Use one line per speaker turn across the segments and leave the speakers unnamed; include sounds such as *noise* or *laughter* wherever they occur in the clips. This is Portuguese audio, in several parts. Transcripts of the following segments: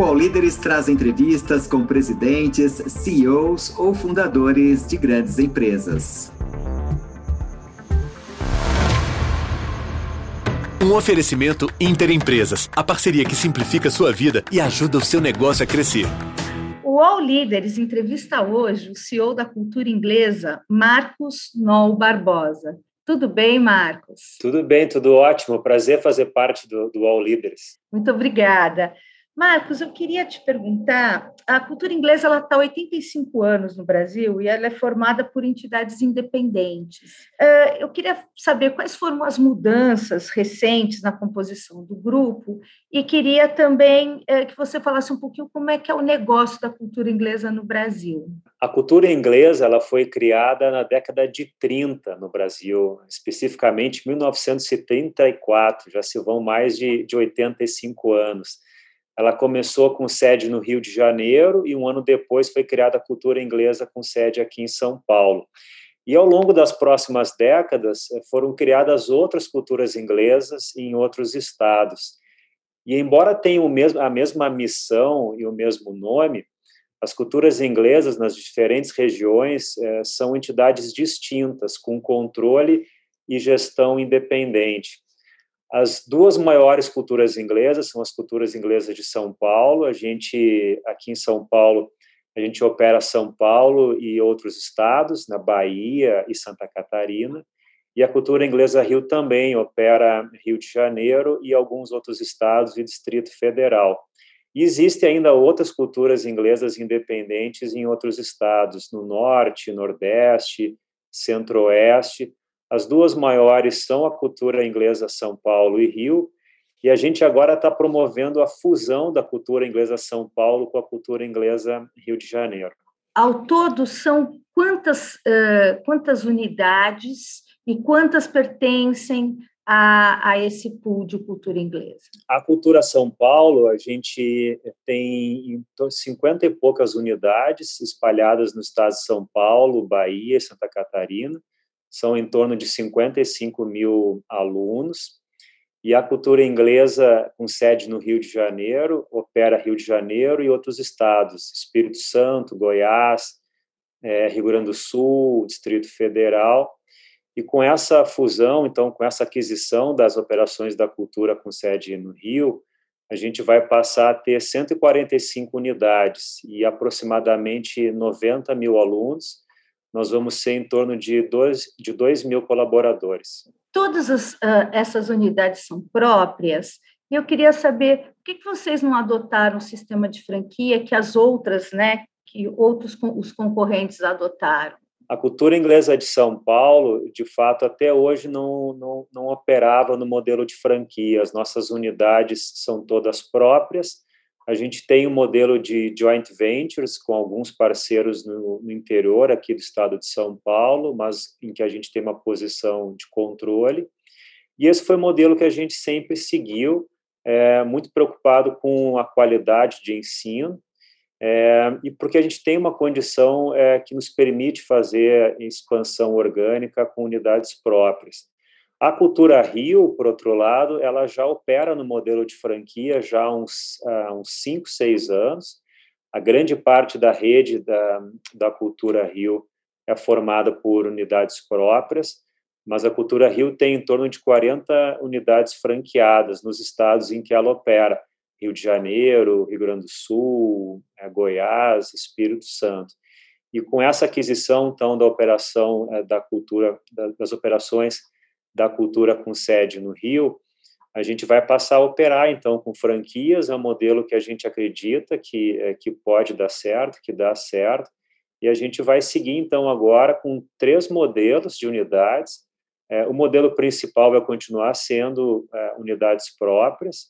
O All Líderes traz entrevistas com presidentes, CEOs ou fundadores de grandes empresas.
Um oferecimento Interempresas, a parceria que simplifica sua vida e ajuda o seu negócio a crescer.
O All Líderes entrevista hoje o CEO da cultura inglesa, Marcos Noll Barbosa. Tudo bem, Marcos?
Tudo bem, tudo ótimo. Prazer fazer parte do, do All Líderes.
Muito obrigada. Marcos, eu queria te perguntar, a cultura inglesa ela está há 85 anos no Brasil e ela é formada por entidades independentes. Eh, eu queria saber quais foram as mudanças recentes na composição do grupo e queria também eh, que você falasse um pouquinho como é que é o negócio da cultura inglesa no Brasil.
A cultura inglesa ela foi criada na década de 30 no Brasil, especificamente 1974, já se vão mais de, de 85 anos. Ela começou com sede no Rio de Janeiro e um ano depois foi criada a cultura inglesa com sede aqui em São Paulo. E ao longo das próximas décadas eh, foram criadas outras culturas inglesas em outros estados. E embora tenham a mesma missão e o mesmo nome, as culturas inglesas nas diferentes regiões eh, são entidades distintas, com controle e gestão independente. As duas maiores culturas inglesas são as culturas inglesas de São Paulo. A gente, aqui em São Paulo, a gente opera São Paulo e outros estados, na Bahia e Santa Catarina. E a cultura inglesa Rio também opera Rio de Janeiro e alguns outros estados e Distrito Federal. E existem ainda outras culturas inglesas independentes em outros estados, no Norte, Nordeste, Centro-Oeste, as duas maiores são a cultura inglesa São Paulo e Rio, e a gente agora está promovendo a fusão da cultura inglesa São Paulo com a cultura inglesa Rio de Janeiro.
Ao todo, são quantas, uh, quantas unidades e quantas pertencem a, a, esse pool de cultura inglesa?
A cultura São Paulo, a gente tem 50 e poucas unidades espalhadas no estado de São Paulo, Bahia e Santa Catarina são em torno de 55 mil alunos, e a cultura inglesa, com sede no Rio de Janeiro, opera Rio de Janeiro e outros estados, Espírito Santo, Goiás, é, Rio Grande do Sul, Distrito Federal, e com essa fusão, então, com essa aquisição das operações da cultura com sede no Rio, a gente vai passar a ter 145 unidades e aproximadamente 90 mil alunos, nós vamos ser em torno de 2 de dois mil colaboradores.
Todas as, uh, essas unidades são próprias. E eu queria saber por que, que vocês não adotaram o sistema de franquia que as outras, né, que outros os concorrentes adotaram?
A cultura inglesa de São Paulo, de fato, até hoje não, não, não operava no modelo de franquia. As nossas unidades são todas próprias a gente tem um modelo de joint ventures com alguns parceiros no, no, interior aqui do estado de São Paulo, mas em que a gente tem uma posição de controle. E esse foi o modelo que a gente sempre seguiu, é, muito preocupado com a qualidade de ensino, é, e porque a gente tem uma condição é, que nos permite fazer expansão orgânica com unidades próprias. A Cultura Rio, por outro lado, ela já opera no modelo de franquia já há uns, há uns 5, 6 anos. A grande parte da rede da, da Cultura Rio é formada por unidades próprias, mas a Cultura Rio tem em torno de 40 unidades franqueadas nos estados em que ela opera. Rio de Janeiro, Rio Grande do Sul, é, Goiás, Espírito Santo. E com essa aquisição, então, da operação é, da cultura, das operações da cultura com sede no Rio, a gente vai passar a operar, então, com franquias, é um modelo que a gente acredita que, é, que pode dar certo, que dá certo, e a gente vai seguir, então, agora com três modelos de unidades. É, o modelo principal vai continuar sendo é, unidades próprias,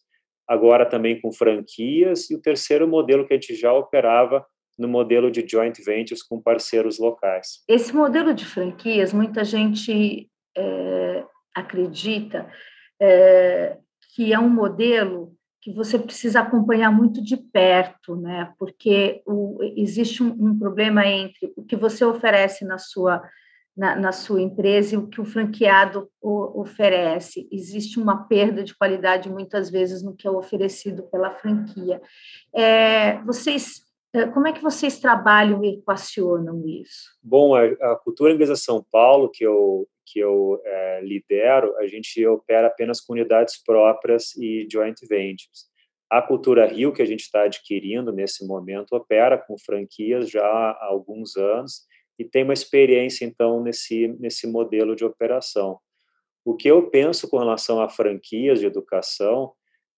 agora também com franquias, e o terceiro modelo que a gente já operava no modelo de joint ventures com parceiros locais.
Esse modelo de franquias, muita gente é, acredita é, que é um modelo que você precisa acompanhar muito de perto, né? Porque o, existe um, um, problema entre o que você oferece na sua na, na, sua empresa e o que o franqueado o, oferece. Existe uma perda de qualidade muitas vezes no que é oferecido pela franquia. É, vocês, é, como é que vocês trabalham e equacionam isso?
Bom, a, a cultura inglesa São Paulo que eu que eu é, lidero, a gente opera apenas com unidades próprias e joint ventures. A Cultura Rio, que a gente está adquirindo nesse momento, opera com franquias já há alguns anos e tem uma experiência, então, nesse, nesse modelo de operação. O que eu penso com relação a franquias de educação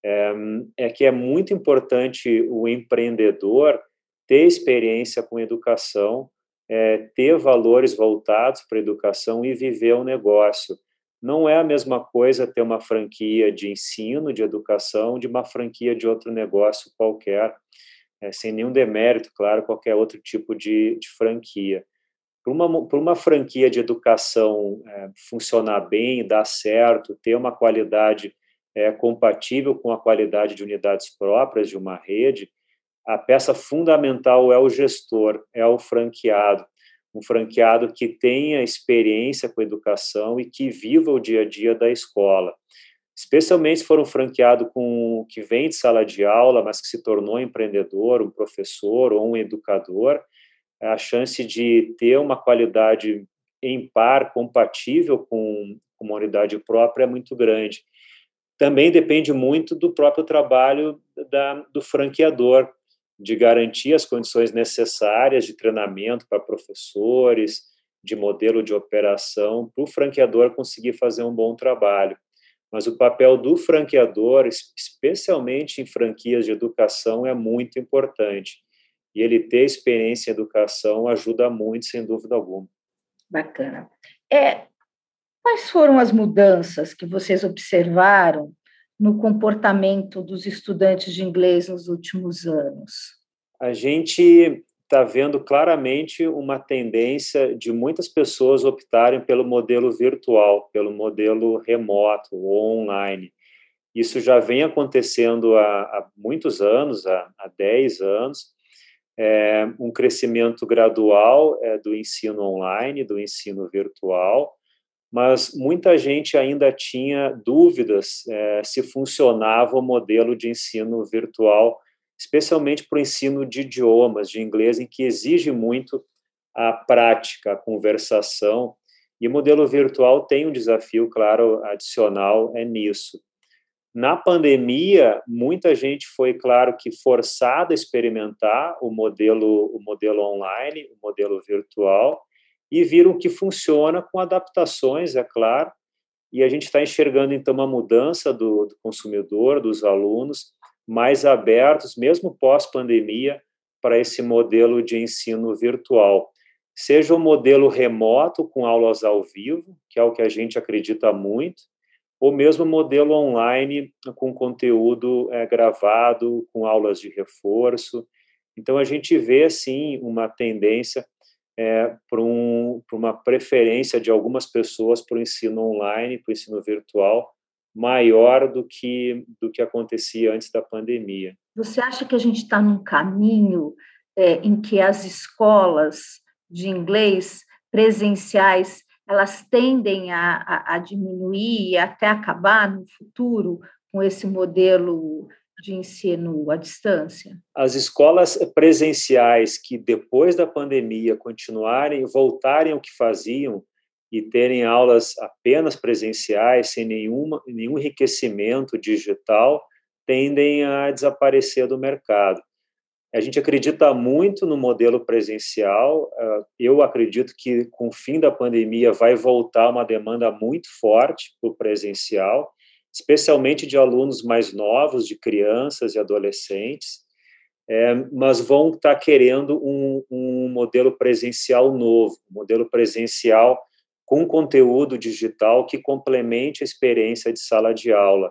é, é que é muito importante o empreendedor ter experiência com educação, é, ter valores voltados para a educação e viver o um negócio. Não é a mesma coisa ter uma franquia de ensino, de educação, de uma franquia de outro negócio qualquer, é, sem nenhum demérito, claro, qualquer outro tipo de, de franquia para uma, para uma franquia de educação é, funcionar bem, dar certo, ter uma qualidade é, compatível com a qualidade de unidades próprias de uma rede, a peça fundamental é o gestor, é o franqueado. Um franqueado que tenha experiência com educação e que viva o dia a dia da escola. Especialmente se for um franqueado com, que vem de sala de aula, mas que se tornou empreendedor, um professor ou um educador, a chance de ter uma qualidade em par, compatível com, uma unidade própria, é muito grande. Também depende muito do próprio trabalho da, do franqueador, de garantir as condições necessárias de treinamento para professores, de modelo de operação, para o franqueador conseguir fazer um bom trabalho. Mas o papel do franqueador, especialmente em franquias de educação, é muito importante e ele ter experiência em educação ajuda muito, sem dúvida alguma.
Bacana. É, quais foram as mudanças que vocês observaram no comportamento dos estudantes de inglês nos últimos anos?
A gente está vendo claramente uma tendência de muitas pessoas optarem pelo modelo virtual, pelo modelo remoto ou online. Isso já vem acontecendo há, há muitos anos, há, há 10 anos, é, um crescimento gradual é, do ensino online, do ensino virtual, mas muita gente ainda tinha dúvidas é, se funcionava o modelo de ensino virtual, especialmente para o ensino de idiomas, de inglês, em que exige muito a prática, a conversação, e o modelo virtual tem um desafio, claro, adicional é nisso. Na pandemia, muita gente foi, claro, que forçada a experimentar o modelo, o modelo online, o modelo virtual, e viram que funciona com adaptações, é claro, e a gente está enxergando, então, uma mudança do, do consumidor, dos alunos, mais abertos, mesmo pós-pandemia, para esse modelo de ensino virtual. Seja o modelo remoto, com aulas ao vivo, que é o que a gente acredita muito, ou mesmo modelo online com conteúdo é, gravado, com aulas de reforço. Então, a gente vê, sim, uma tendência é, para um, uma preferência de algumas pessoas para o ensino online, para o ensino virtual, maior do que, do que acontecia antes da pandemia.
Você acha que a gente está num caminho é, em que as escolas de inglês presenciais elas tendem a, a, a diminuir e até acabar no futuro com esse modelo de ensino à distância?
As escolas presenciais que depois da pandemia continuarem, voltarem ao que faziam e terem aulas apenas presenciais, sem nenhuma, nenhum enriquecimento digital, tendem a desaparecer do mercado. A gente acredita muito no modelo presencial. Ah, eu acredito que, com o fim da pandemia, vai voltar uma demanda muito forte para o presencial, especialmente de alunos mais novos, de crianças e adolescentes, é, mas vão estar querendo um, um modelo presencial novo, um modelo presencial com conteúdo digital que complemente a experiência de sala de aula,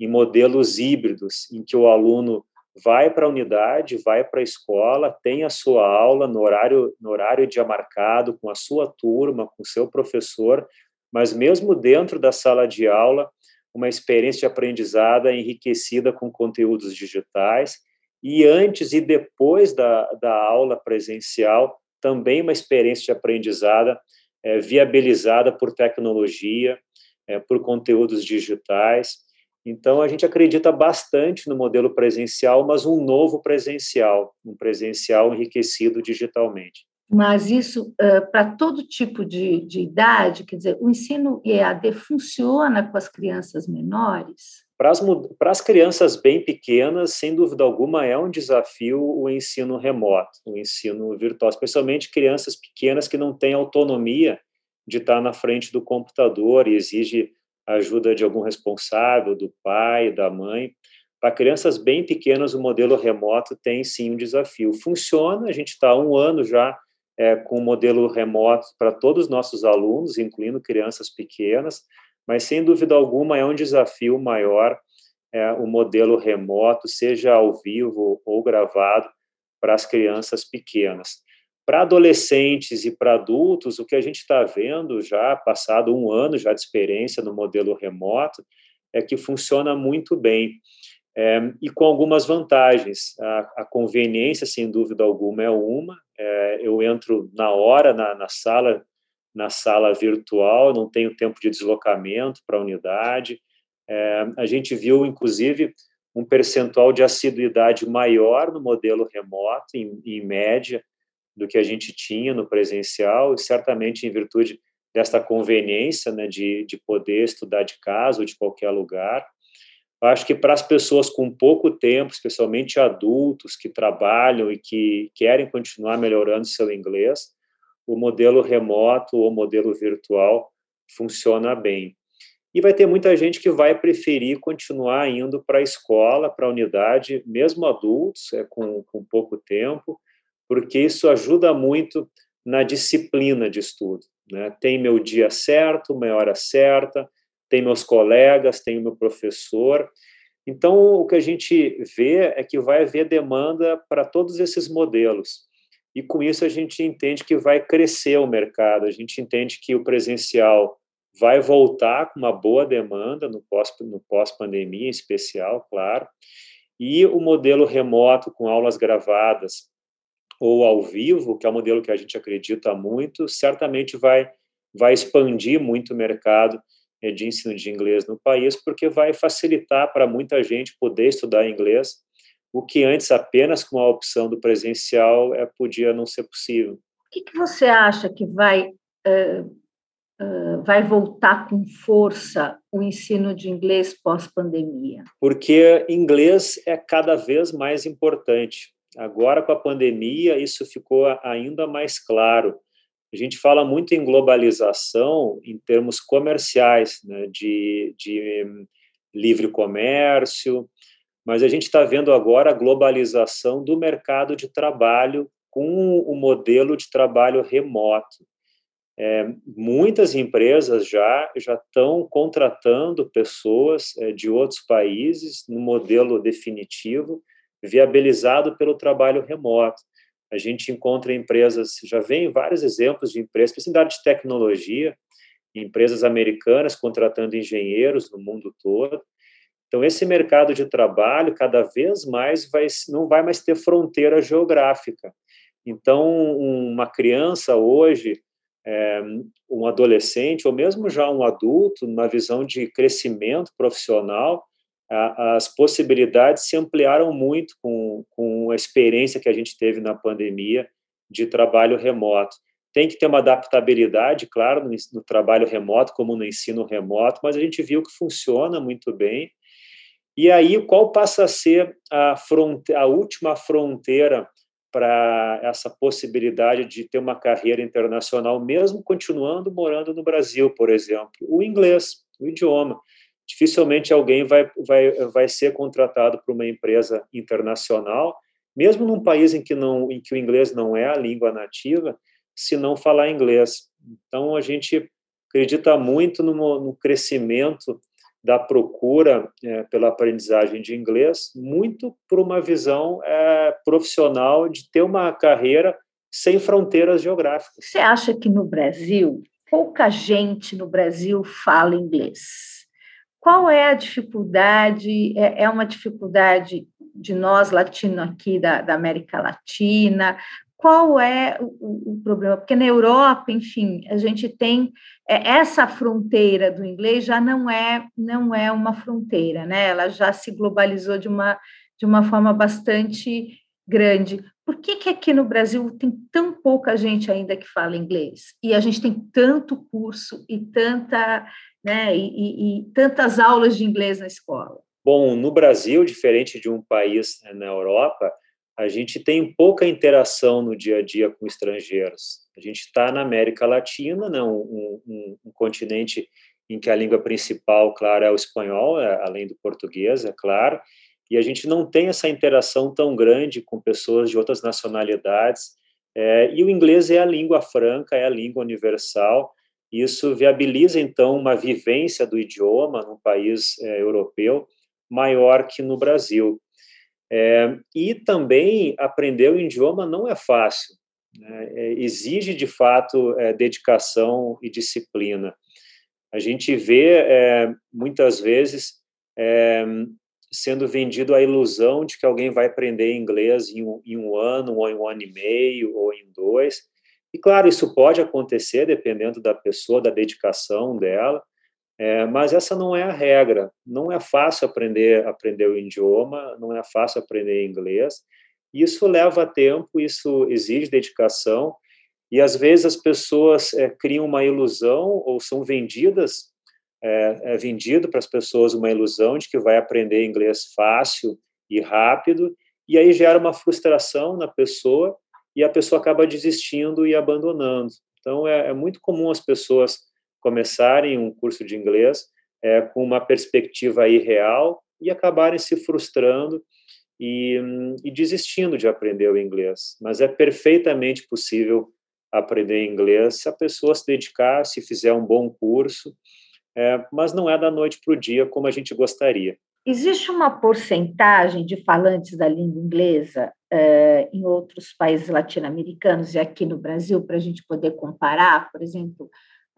em modelos híbridos, em que o aluno vai para a unidade, vai para a escola, tem a sua aula no horário, no horário dia marcado, com a sua turma, com o seu professor, mas mesmo dentro da sala de aula, uma experiência de aprendizado enriquecida com conteúdos digitais, e antes e depois da, da aula presencial, também uma experiência de aprendizado é, viabilizada por tecnologia, é, por conteúdos digitais. Então, a gente acredita bastante no modelo presencial, mas um novo presencial, um presencial enriquecido digitalmente.
Mas isso, para todo tipo de, de idade, quer dizer, o ensino EAD funciona com as crianças menores?
Para as, para as crianças bem pequenas, sem dúvida alguma, é um desafio o ensino remoto, o ensino virtual, especialmente crianças pequenas que não têm autonomia de estar na frente do computador e exige ajuda de algum responsável, do pai, da mãe. Para crianças bem pequenas, o modelo remoto tem sim um desafio. Funciona, a gente está há um ano já é, com o modelo remoto para todos os nossos alunos, incluindo crianças pequenas, mas sem dúvida alguma é um desafio maior é, o modelo remoto, seja ao vivo ou gravado, para as crianças pequenas. Para adolescentes e para adultos, o que a gente está vendo já, passado um ano já de experiência no modelo remoto, é que funciona muito bem. É, e com algumas vantagens. A, a, conveniência, sem dúvida alguma, é uma. É, eu entro na hora na, na, sala, na sala virtual, não tenho tempo de deslocamento para a unidade. É, a gente viu, inclusive, um percentual de assiduidade maior no modelo remoto, em, em média, do que a gente tinha no presencial, e certamente em virtude desta conveniência né, de, de poder estudar de casa ou de qualquer lugar. Acho que para as pessoas com pouco tempo, especialmente adultos que trabalham e que querem continuar melhorando seu inglês, o modelo remoto ou modelo virtual funciona bem. E vai ter muita gente que vai preferir continuar indo para a escola, para a unidade, mesmo adultos, é, com, com pouco tempo, porque isso ajuda muito na disciplina de estudo. Né? Tem meu dia certo, minha hora certa, tem meus colegas, tem o meu professor. Então, o que a gente vê é que vai haver demanda para todos esses modelos. E com isso a gente entende que vai crescer o mercado, a gente entende que o presencial vai voltar com uma boa demanda no pós-pandemia, no pós -pandemia, em especial, claro, e o modelo remoto com aulas gravadas ou ao vivo, que é o modelo que a gente acredita muito, certamente vai, vai expandir muito o mercado de ensino de inglês no país, porque vai facilitar para muita gente poder estudar inglês, o que antes apenas com a opção do presencial é, podia não ser possível.
O que, que você acha que vai, uh, uh, vai voltar com força o ensino de inglês pós-pandemia?
Porque inglês é cada vez mais importante. Agora, com a pandemia, isso ficou ainda mais claro. A gente fala muito em globalização em termos comerciais, né, de, de livre comércio, mas a gente está vendo agora a globalização do mercado de trabalho com o modelo de trabalho remoto. É, muitas empresas já já estão contratando pessoas é, de outros países no modelo definitivo viabilizado pelo trabalho remoto. A gente encontra empresas, já vem vários exemplos de empresas, especialmente de tecnologia, empresas americanas contratando engenheiros no mundo todo. Então, esse mercado de trabalho, cada vez mais, vai, não vai mais ter fronteira geográfica. Então, uma criança hoje, é, um adolescente, ou mesmo já um adulto, numa visão de crescimento profissional, as possibilidades se ampliaram muito com, com a experiência que a gente teve na pandemia de trabalho remoto. Tem que ter uma adaptabilidade, claro, no, no trabalho remoto, como no ensino remoto, mas a gente viu que funciona muito bem. E aí, qual passa a ser a, fronte a última fronteira para essa possibilidade de ter uma carreira internacional, mesmo continuando morando no Brasil, por exemplo? O inglês, o idioma dificilmente alguém vai, vai, vai ser contratado por uma empresa internacional, mesmo num país em que, não, em que o inglês não é a língua nativa, se não falar inglês. Então, a gente acredita muito no, no crescimento da procura é, pela aprendizagem de inglês, muito por uma visão é, profissional de ter uma carreira sem fronteiras geográficas.
Você acha que no Brasil, pouca gente no Brasil fala inglês? Qual é a dificuldade? É, é uma dificuldade de nós, latino aqui da, da América Latina? qual é o, o, problema? Porque na Europa, enfim, a gente tem é, essa fronteira do inglês já não é não é uma fronteira, né? Ela já se globalizou de uma de uma forma bastante grande. Por que, que aqui no Brasil tem tão pouca gente ainda que fala inglês? E a gente tem tanto curso e tanta, né, e, e, e tantas aulas de inglês na escola?
Bom, no Brasil, diferente de um país né, na Europa, a gente tem pouca interação no dia a dia com estrangeiros. A gente está na América Latina, né, um, um, um, continente em que a língua principal, claro, é o espanhol, é, além do português, é claro, e a gente não tem essa interação tão grande com pessoas de outras nacionalidades. É, e o inglês é a língua franca, é a língua universal. Isso viabiliza, então, uma vivência do idioma num país é, europeu maior que no Brasil. É, e também aprender o idioma não é fácil, né? é, exige de fato é, dedicação e disciplina. A gente vê é, muitas vezes sendo vendido a ilusão de que alguém vai aprender inglês em um, em um ano, ou em um ano e meio, ou em dois. E claro, isso pode acontecer dependendo da pessoa, da dedicação dela, é, mas essa não é a regra. Não é fácil aprender aprender o idioma, não é fácil aprender inglês. Isso leva tempo, isso exige dedicação e às vezes as pessoas é, criam uma ilusão ou são vendidas é, é vendido para as pessoas uma ilusão de que vai aprender inglês fácil e rápido e aí gera uma frustração na pessoa e a pessoa acaba desistindo e abandonando. Então é, é muito comum as pessoas começarem um curso de inglês é, com uma perspectiva irreal e acabarem se frustrando e, e, desistindo de aprender o inglês. Mas é perfeitamente possível aprender inglês se a pessoa se dedicar, se fizer um bom curso, é, mas não é da noite para o dia como a gente gostaria.
Existe uma porcentagem de falantes da língua inglesa é, em outros países latino-americanos e aqui no Brasil, para a gente poder comparar, por exemplo,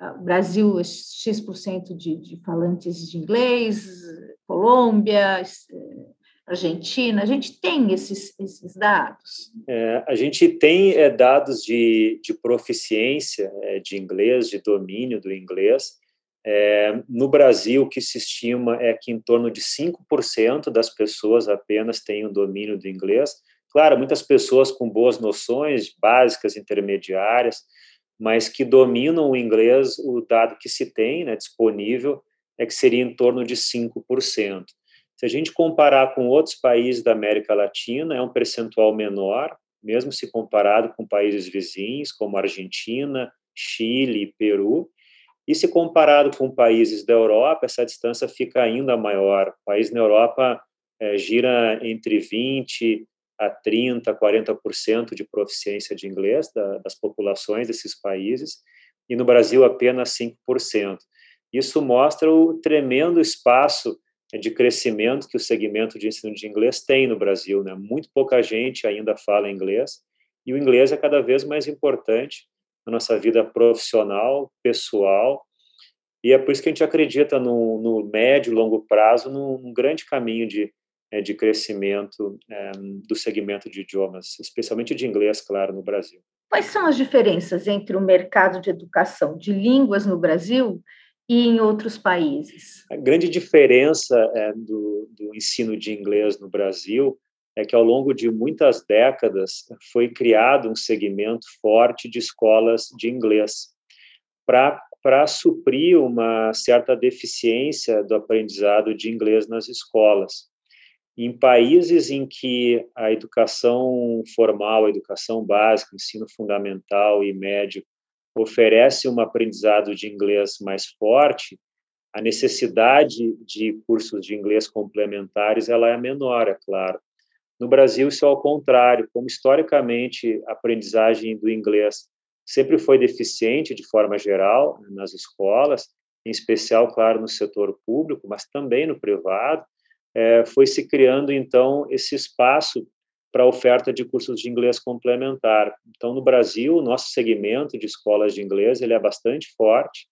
ah, o Brasil, X% de, de falantes de inglês, Colômbia, eh, Argentina, a gente tem esses, esses dados?
É, a gente tem é, dados de, de proficiência é, de inglês, de domínio do inglês. É, no Brasil, o que se estima é que em torno de 5% das pessoas apenas têm o domínio do inglês. Claro, muitas pessoas com boas noções básicas, intermediárias, mas que dominam o inglês, o dado que se tem né, disponível é que seria em torno de 5%. Se a gente comparar com outros países da América Latina, é um percentual menor, mesmo se comparado com países vizinhos, como Argentina, Chile e Peru. E se comparado com países da Europa, essa distância fica ainda maior. O país na Europa é, gira entre 20% a 30%, 40% de proficiência de inglês da, das populações desses países, e no Brasil apenas 5%. Isso mostra o tremendo espaço de crescimento que o segmento de ensino de inglês tem no Brasil. Né? Muito pouca gente ainda fala inglês, e o inglês é cada vez mais importante na nossa vida profissional, pessoal, e é por isso que a gente acredita no, no médio e longo prazo num grande caminho de é, de crescimento é, do segmento de idiomas, especialmente de inglês, claro, no Brasil.
Quais são as diferenças entre o mercado de educação de línguas no Brasil e em outros países?
A grande diferença é, do, do ensino de inglês no Brasil é que ao longo de muitas décadas foi criado um segmento forte de escolas de inglês para suprir uma certa deficiência do aprendizado de inglês nas escolas. Em países em que a educação formal, a educação básica, ensino fundamental e médio oferece um aprendizado de inglês mais forte, a necessidade de cursos de inglês complementares ela é menor, é claro. No Brasil, isso é ao contrário, como historicamente a aprendizagem do inglês sempre foi deficiente de forma geral nas escolas, em especial, claro, no setor público, mas também no privado, é, foi se criando então esse espaço para a oferta de cursos de inglês complementar. Então, no Brasil, o nosso segmento de escolas de inglês ele é bastante forte,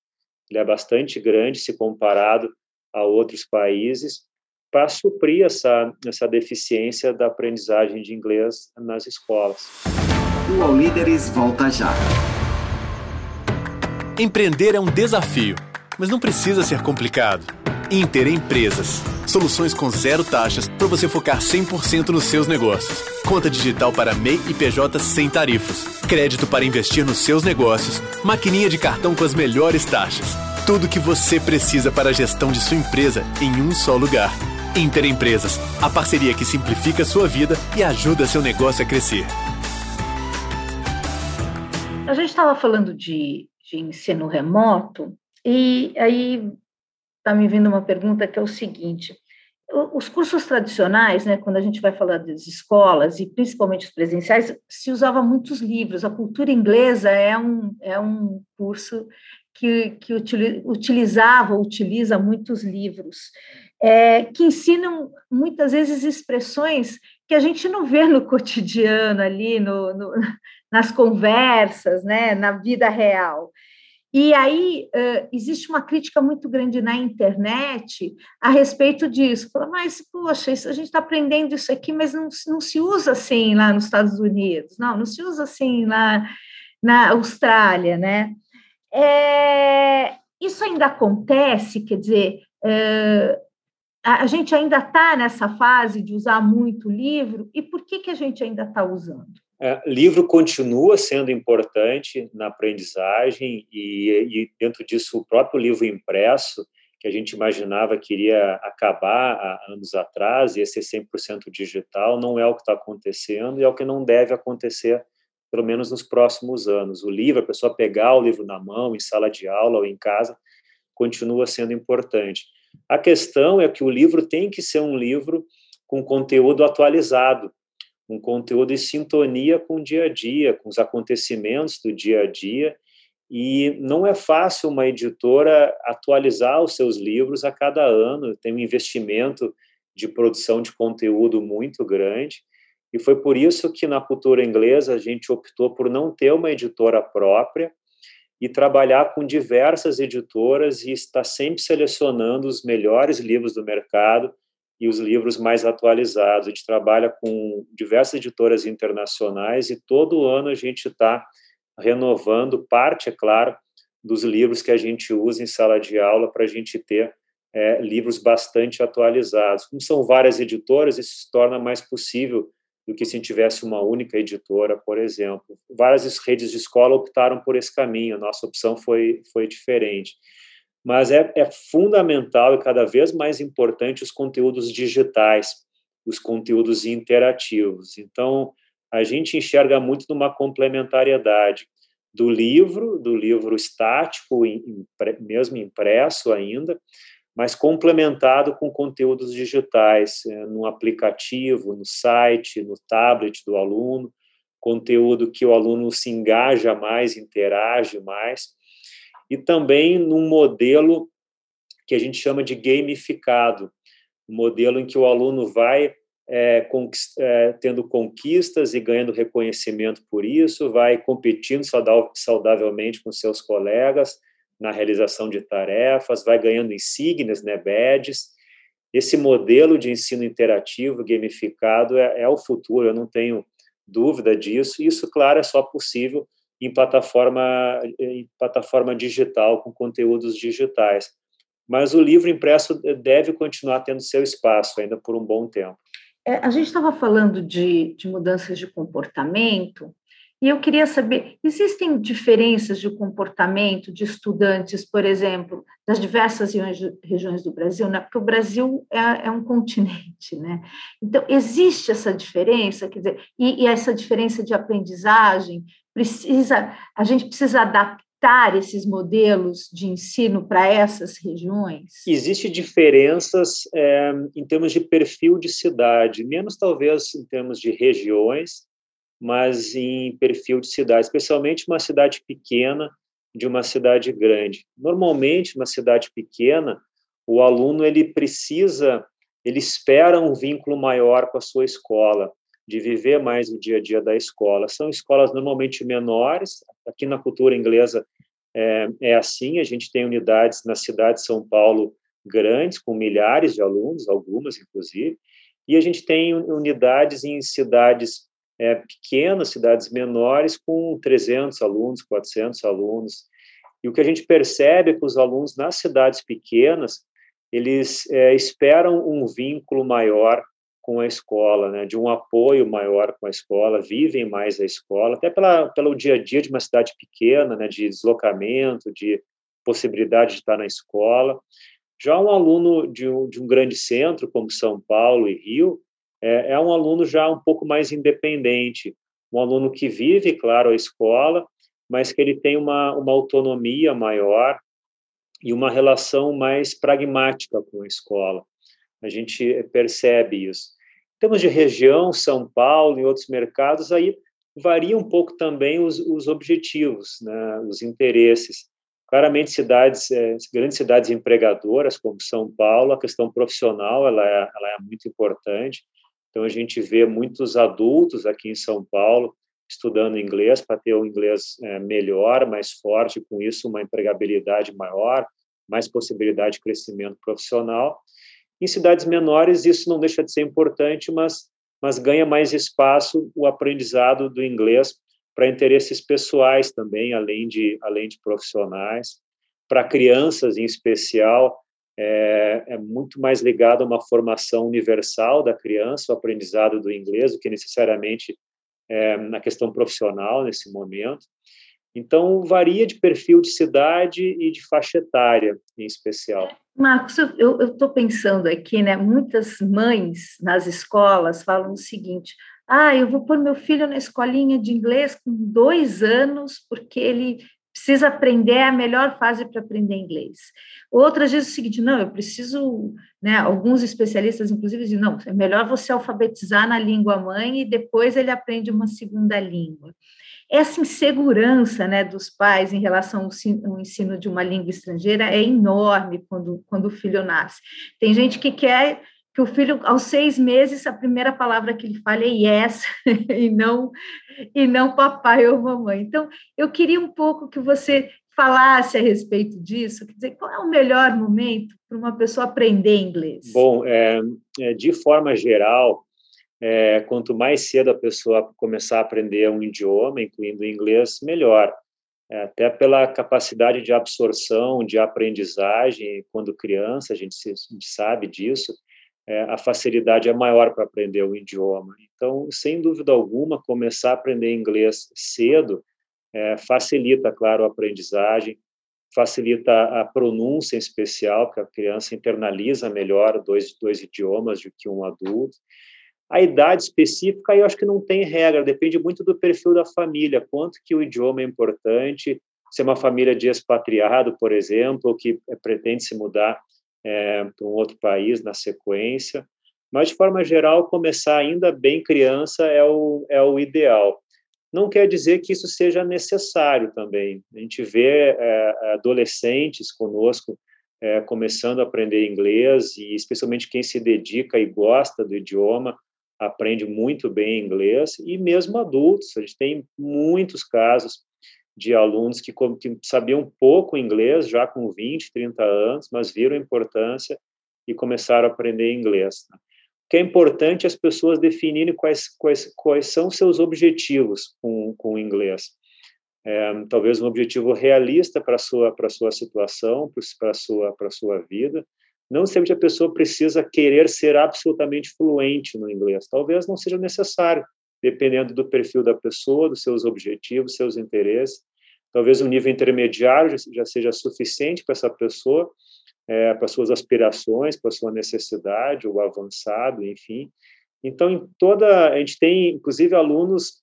ele é bastante grande se comparado a outros países, para suprir essa, essa deficiência da aprendizagem de inglês nas escolas.
O All Líderes volta já.
Empreender é um desafio, mas não precisa ser complicado. Inter Empresas. Soluções com zero taxas para você focar 100% nos seus negócios. Conta digital para MEI e PJ sem tarifas. Crédito para investir nos seus negócios. Maquininha de cartão com as melhores taxas. Tudo o que você precisa para a gestão de sua empresa em um só lugar. Inter Empresas, a parceria que simplifica sua vida e ajuda seu negócio a crescer.
A gente estava falando de, de ensino remoto e aí está me vindo uma pergunta que é o seguinte: os cursos tradicionais, né, quando a gente vai falar das escolas e principalmente os presenciais, se usava muitos livros. A cultura inglesa é um, é um curso que, que utilizava, utiliza muitos livros, é, que ensinam muitas vezes expressões que a gente não vê no cotidiano ali, no, no nas conversas, né, na vida real. E aí uh, existe uma crítica muito grande na internet a respeito disso. Fala, mas, poxa, isso, a gente está aprendendo isso aqui, mas não, não se usa assim lá nos Estados Unidos, não, não se usa assim lá na Austrália, né? É, isso ainda acontece, quer dizer, uh, a, gente ainda está nessa fase de usar muito livro, e por que, que a gente ainda está usando?
É, livro continua sendo importante na aprendizagem e, e, dentro disso o próprio livro impresso que a gente imaginava que iria acabar há anos atrás ia ser 100% digital não é o que está acontecendo e é o que não deve acontecer pelo menos nos próximos anos o livro a pessoa pegar o livro na mão em sala de aula ou em casa continua sendo importante a questão é que o livro tem que ser um livro com conteúdo atualizado um conteúdo em sintonia com o dia a dia, com os acontecimentos do dia a dia. E não é fácil uma editora atualizar os seus livros a cada ano, tem um investimento de produção de conteúdo muito grande. E foi por isso que na cultura inglesa a gente optou por não ter uma editora própria e trabalhar com diversas editoras e estar sempre selecionando os melhores livros do mercado e os livros mais atualizados. A gente trabalha com diversas editoras internacionais e todo ano a gente está renovando parte, é claro, dos livros que a gente usa em sala de aula para a gente ter é, livros bastante atualizados. Como são várias editoras, isso se torna mais possível do que se tivesse uma única editora, por exemplo. Várias redes de escola optaram por esse caminho, a nossa opção foi, foi diferente mas é, é fundamental e cada vez mais importante os conteúdos digitais, os conteúdos interativos. Então, a gente enxerga muito numa complementariedade do livro, do livro estático, mesmo impresso ainda, mas complementado com conteúdos digitais, é, no aplicativo, no site, no tablet do aluno, conteúdo que o aluno se engaja mais, interage mais e também num modelo que a gente chama de gamificado, modelo em que o aluno vai é, conquist, é, tendo conquistas e ganhando reconhecimento por isso, vai competindo saudavelmente com seus colegas na realização de tarefas, vai ganhando insígnias, né, badges. Esse modelo de ensino interativo, gamificado, é, é o futuro, eu não tenho dúvida disso. Isso, claro, é só possível em plataforma, em plataforma digital, com conteúdos digitais. Mas o livro impresso deve continuar tendo seu espaço ainda por um bom tempo.
É, a gente estava falando de, de mudanças de comportamento, e eu queria saber: existem diferenças de comportamento de estudantes, por exemplo, das diversas regiões do Brasil, né? porque o Brasil é, é um continente, né? Então, existe essa diferença, quer dizer, e, e essa diferença de aprendizagem precisa, a gente precisa adaptar esses modelos de ensino para essas regiões?
Existem diferenças é, em termos de perfil de cidade, menos talvez em termos de regiões, mas em perfil de cidade, especialmente uma cidade pequena de uma cidade grande. Normalmente, uma cidade pequena, o aluno ele precisa, ele espera um vínculo maior com a sua escola de viver mais o dia a dia da escola. São escolas normalmente menores, aqui na cultura inglesa é, é assim, a gente tem unidades na cidade de São Paulo grandes, com milhares de alunos, algumas inclusive, e a gente tem unidades em cidades é, pequenas, cidades menores, com 300 alunos, 400 alunos. E o que a gente percebe é que os alunos nas cidades pequenas, eles é, esperam um vínculo maior com a escola, né, de um apoio maior com a escola, vivem mais a escola, até pela, pelo dia a dia de uma cidade pequena, né, de deslocamento, de possibilidade de estar na escola. Já um aluno de um, de um grande centro, como São Paulo e Rio, é, é um aluno já um pouco mais independente, um aluno que vive, claro, a escola, mas que ele tem uma, uma autonomia maior e uma relação mais pragmática com a escola. A gente percebe isso. Em termos de região, São Paulo e outros mercados, aí varia um pouco também os, os objetivos, né, os interesses. Claramente, cidades, é, grandes cidades empregadoras, como São Paulo, a questão profissional ela é, ela é muito importante. Então, a gente vê muitos adultos aqui em São Paulo estudando inglês para ter o inglês é, melhor, mais forte, com isso, uma empregabilidade maior, mais possibilidade de crescimento profissional. Em cidades menores, isso não deixa de ser importante, mas, mas ganha mais espaço o aprendizado do inglês para interesses pessoais também, além de, além de profissionais. Para crianças, em especial, é, é, muito mais ligado a uma formação universal da criança, o aprendizado do inglês, do que necessariamente é, na questão profissional nesse momento. Então, varia de perfil de cidade e de faixa etária, em especial.
Marcos, eu estou pensando aqui, né? Muitas mães nas escolas falam o seguinte: ah, eu vou pôr meu filho na escolinha de inglês com dois anos, porque ele precisa aprender, é a melhor fase para aprender inglês. Outras vezes o seguinte, não, eu preciso, né, alguns especialistas, inclusive, dizem, não, é melhor você alfabetizar na língua mãe e depois ele aprende uma segunda língua essa insegurança né, dos pais em relação ao ensino de uma língua estrangeira é enorme quando, quando o filho nasce. Tem gente que quer que o filho, aos seis meses, a primeira palavra que ele fale é yes, *laughs* e não, e não papai ou mamãe. Então, eu queria um pouco que você falasse a respeito disso, quer dizer, qual é o melhor momento para uma pessoa aprender inglês?
Bom, é, é de forma geral, é, quanto mais cedo a pessoa começar a aprender um idioma, incluindo inglês, melhor. É, até pela capacidade de absorção, de aprendizagem, quando criança, a gente, se, a gente sabe disso, é, a facilidade é maior para aprender o idioma. Então, sem dúvida alguma, começar a aprender inglês cedo é, facilita, claro, a aprendizagem, facilita a pronúncia em especial, porque a criança internaliza melhor dois, dois idiomas do que um adulto. A idade específica, eu acho que não tem regra, depende muito do perfil da família, quanto que o idioma é importante, se é uma família de expatriado, por exemplo, que pretende se mudar é, para um outro país na sequência. Mas, de forma geral, começar ainda bem criança é o, é o ideal. Não quer dizer que isso seja necessário também. A gente vê é, adolescentes conosco é, começando a aprender inglês, e especialmente quem se dedica e gosta do idioma, aprende muito bem inglês, e mesmo adultos. A gente tem muitos casos de alunos que, que sabiam pouco inglês, já com 20, 30 anos, mas viram a importância e começaram a aprender inglês. Né? O que é importante é as pessoas definirem quais, quais, quais são seus objetivos com, com o inglês. É, talvez um objetivo realista para a sua, para sua situação, para a sua, para sua vida, não sempre a pessoa precisa querer ser absolutamente fluente no inglês. Talvez não seja necessário, dependendo do perfil da pessoa, dos seus objetivos, seus interesses. Talvez um nível intermediário já seja suficiente para essa pessoa, é, para suas aspirações, para sua necessidade, ou avançado, enfim. Então, em toda, a gente tem, inclusive, alunos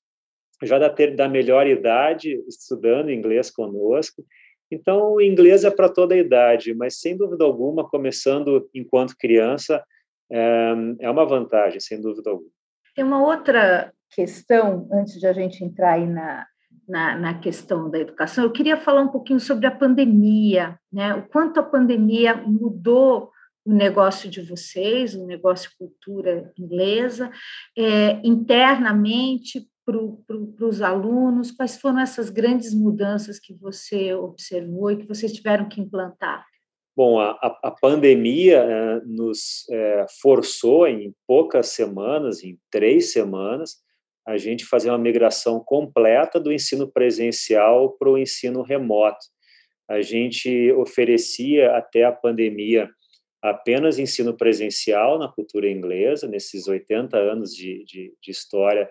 já da, ter, da melhor idade estudando inglês conosco, então, o inglês é para toda a idade, mas sem dúvida alguma, começando enquanto criança, é, é uma vantagem, sem dúvida alguma.
Tem uma outra questão, antes de a gente entrar aí na, na, na, questão da educação, eu queria falar um pouquinho sobre a pandemia, né? O quanto a pandemia mudou o negócio de vocês, o negócio cultura inglesa, é, internamente, para os alunos? Quais foram essas grandes mudanças que você observou e que vocês tiveram que implantar?
Bom, a, a pandemia é, nos é, forçou em poucas semanas, em três semanas, a gente fazer uma migração completa do ensino presencial para o ensino remoto. A gente oferecia até a pandemia apenas ensino presencial na cultura inglesa, nesses 80 anos de, de, de história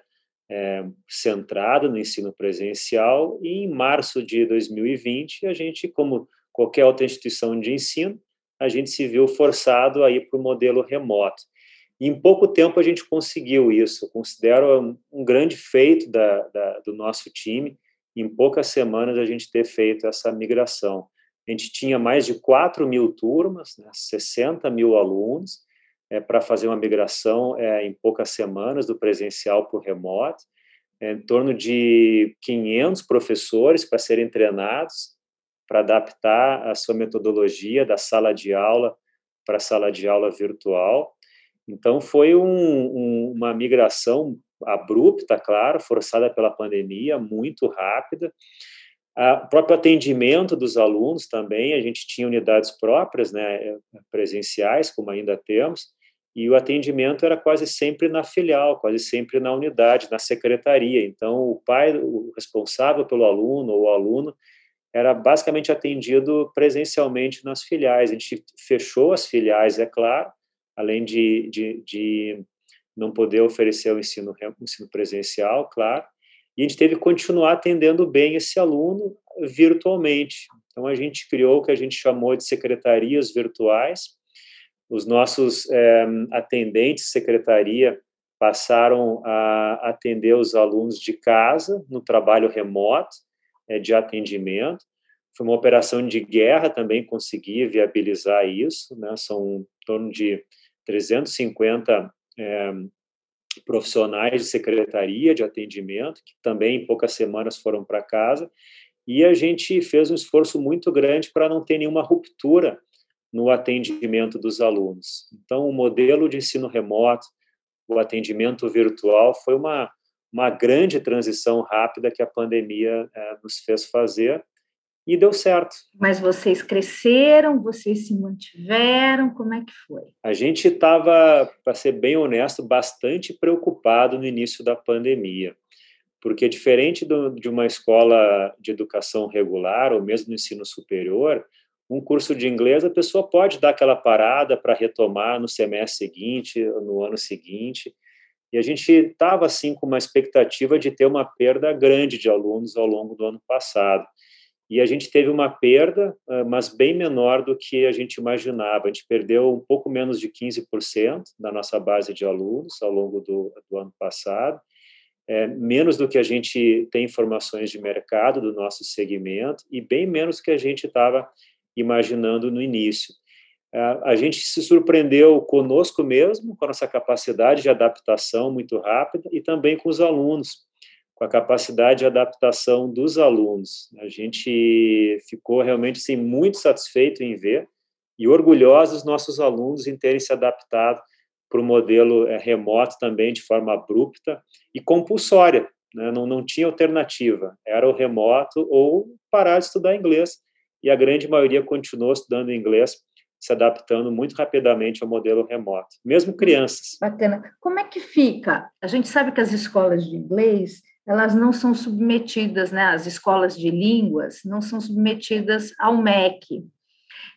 é, centrado no ensino presencial, e em março de 2020, a gente, como qualquer outra instituição de ensino, a gente se viu forçado a ir para o modelo remoto. E em pouco tempo a gente conseguiu isso. considero um, um grande feito da, da, do nosso time, em poucas semanas a gente ter feito essa migração. A gente tinha mais de 4 mil turmas, né, 60 mil alunos, é, para fazer uma migração é, em poucas semanas do presencial para o remoto, é, em torno de 500 professores para serem treinados para adaptar a sua metodologia da sala de aula para a sala de aula virtual. Então, foi um, um, uma migração abrupta, claro, forçada pela pandemia, muito rápida. O próprio atendimento dos alunos também, a gente tinha unidades próprias, né, presenciais, como ainda temos, e o atendimento era quase sempre na filial, quase sempre na unidade, na secretaria. Então, o pai, o responsável pelo aluno ou o aluno, era basicamente atendido presencialmente nas filiais. A gente fechou as filiais, é claro, além de, de, de não poder oferecer o ensino, o ensino presencial, claro, e a gente teve que continuar atendendo bem esse aluno virtualmente. Então, a gente criou o que a gente chamou de secretarias virtuais, os nossos é, atendentes secretaria passaram a atender os alunos de casa no trabalho remoto é, de atendimento. Foi uma operação de guerra também conseguir viabilizar isso, né? São em torno de 350 é, profissionais de secretaria de atendimento que também em poucas semanas foram para casa e a gente fez um esforço muito grande para não ter nenhuma ruptura no atendimento dos alunos. Então, o modelo de ensino remoto, o atendimento virtual, foi uma, uma grande transição rápida que a pandemia é, nos fez fazer e deu certo.
Mas vocês cresceram, vocês se mantiveram, como é que foi?
A gente estava, para ser bem honesto, bastante preocupado no início da pandemia, porque diferente do, de uma escola de educação regular ou mesmo no ensino superior, um curso de inglês, a pessoa pode dar aquela parada para retomar no semestre seguinte, no ano seguinte. E a gente estava, assim, com uma expectativa de ter uma perda grande de alunos ao longo do ano passado. E a gente teve uma perda, ah, mas bem menor do que a gente imaginava. A gente perdeu um pouco menos de 15% da nossa base de alunos ao longo do, do ano passado, é, menos do que a gente tem informações de mercado do nosso segmento e bem menos do que a gente estava imaginando no início. A gente se surpreendeu conosco mesmo, com a nossa capacidade de adaptação muito rápida e também com os alunos, com a capacidade de adaptação dos alunos. A gente ficou realmente sim, muito satisfeito em ver e orgulhosos dos nossos alunos em terem se adaptado para o modelo é, remoto também de forma abrupta e compulsória. Né? Não, não tinha alternativa, era o remoto ou parar de estudar inglês e a grande maioria continuou estudando inglês, se adaptando muito rapidamente ao modelo remoto, mesmo crianças.
Bacana. Como é que fica? A gente sabe que as escolas de inglês elas não são submetidas, né? As escolas de línguas não são submetidas ao MEC.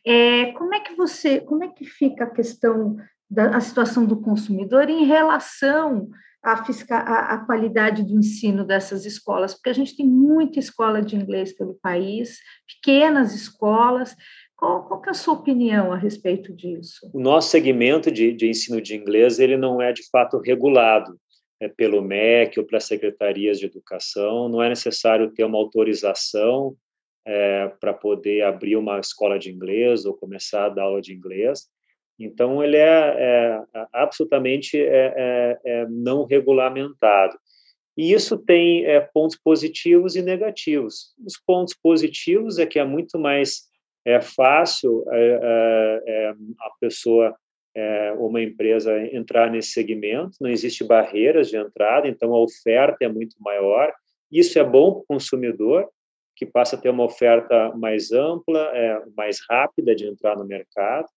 É, como é que você, como é que fica a questão da a situação do consumidor em relação a, fiscal, a, a, qualidade do ensino dessas escolas, porque a gente tem muita escola de inglês pelo país, pequenas escolas. Qual, qual é a sua opinião a respeito disso?
O nosso segmento de, de ensino de inglês ele não é de fato regulado pelo MEC ou pelas secretarias de educação. Não é necessário ter uma autorização é, para poder abrir uma escola de inglês ou começar a dar aula de inglês. Então, ele é, é absolutamente é, é, é, não regulamentado. E isso tem é, pontos positivos e negativos. Os pontos positivos é que é muito mais é, fácil é, a pessoa, uma empresa, entrar nesse segmento, não existe barreiras de entrada, então a oferta é muito maior. Isso é bom para o consumidor, que passa a ter uma oferta mais ampla, mais rápida de entrar no mercado.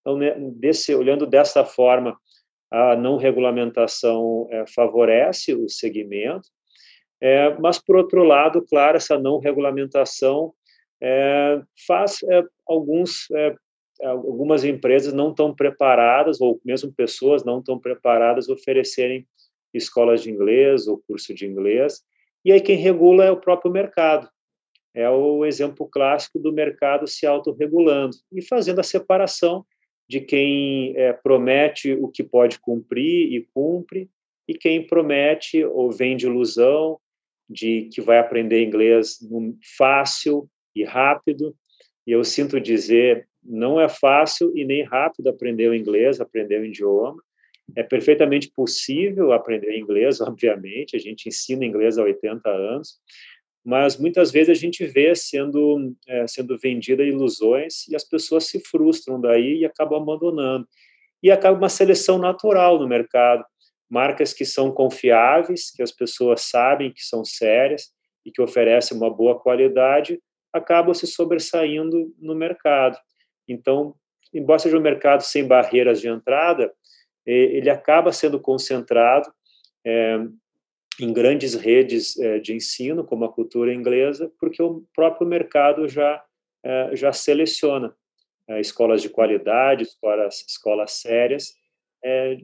Então, né, desse, olhando dessa forma, a não regulamentação é, favorece o segmento, é, mas, por outro lado, claro, essa não regulamentação é, faz é, alguns, é, algumas empresas não estão preparadas, ou mesmo pessoas não estão preparadas oferecerem escolas de inglês ou curso de inglês, e aí quem regula é o próprio mercado. É o exemplo clássico do mercado se autorregulando e fazendo a separação de quem é, promete o que pode cumprir e cumpre, e quem promete ou vende ilusão de que vai aprender inglês fácil e rápido. E eu sinto dizer, não é fácil e nem rápido aprender o inglês, aprender o idioma. É perfeitamente possível aprender inglês, *laughs* obviamente, a gente ensina inglês há 80 anos, mas muitas vezes a gente vê sendo, é, sendo vendida ilusões e as pessoas se frustram daí e acabam abandonando. E acaba uma seleção natural no mercado. Marcas que são confiáveis, que as pessoas sabem que são sérias e que oferecem uma boa qualidade, acabam se sobressaindo no mercado. Então, embora seja um mercado sem barreiras de entrada, ele acaba sendo concentrado é, em grandes redes é, de ensino, como a cultura inglesa, porque o próprio mercado já, é, já seleciona é, escolas de qualidade, escolas, escolas sérias,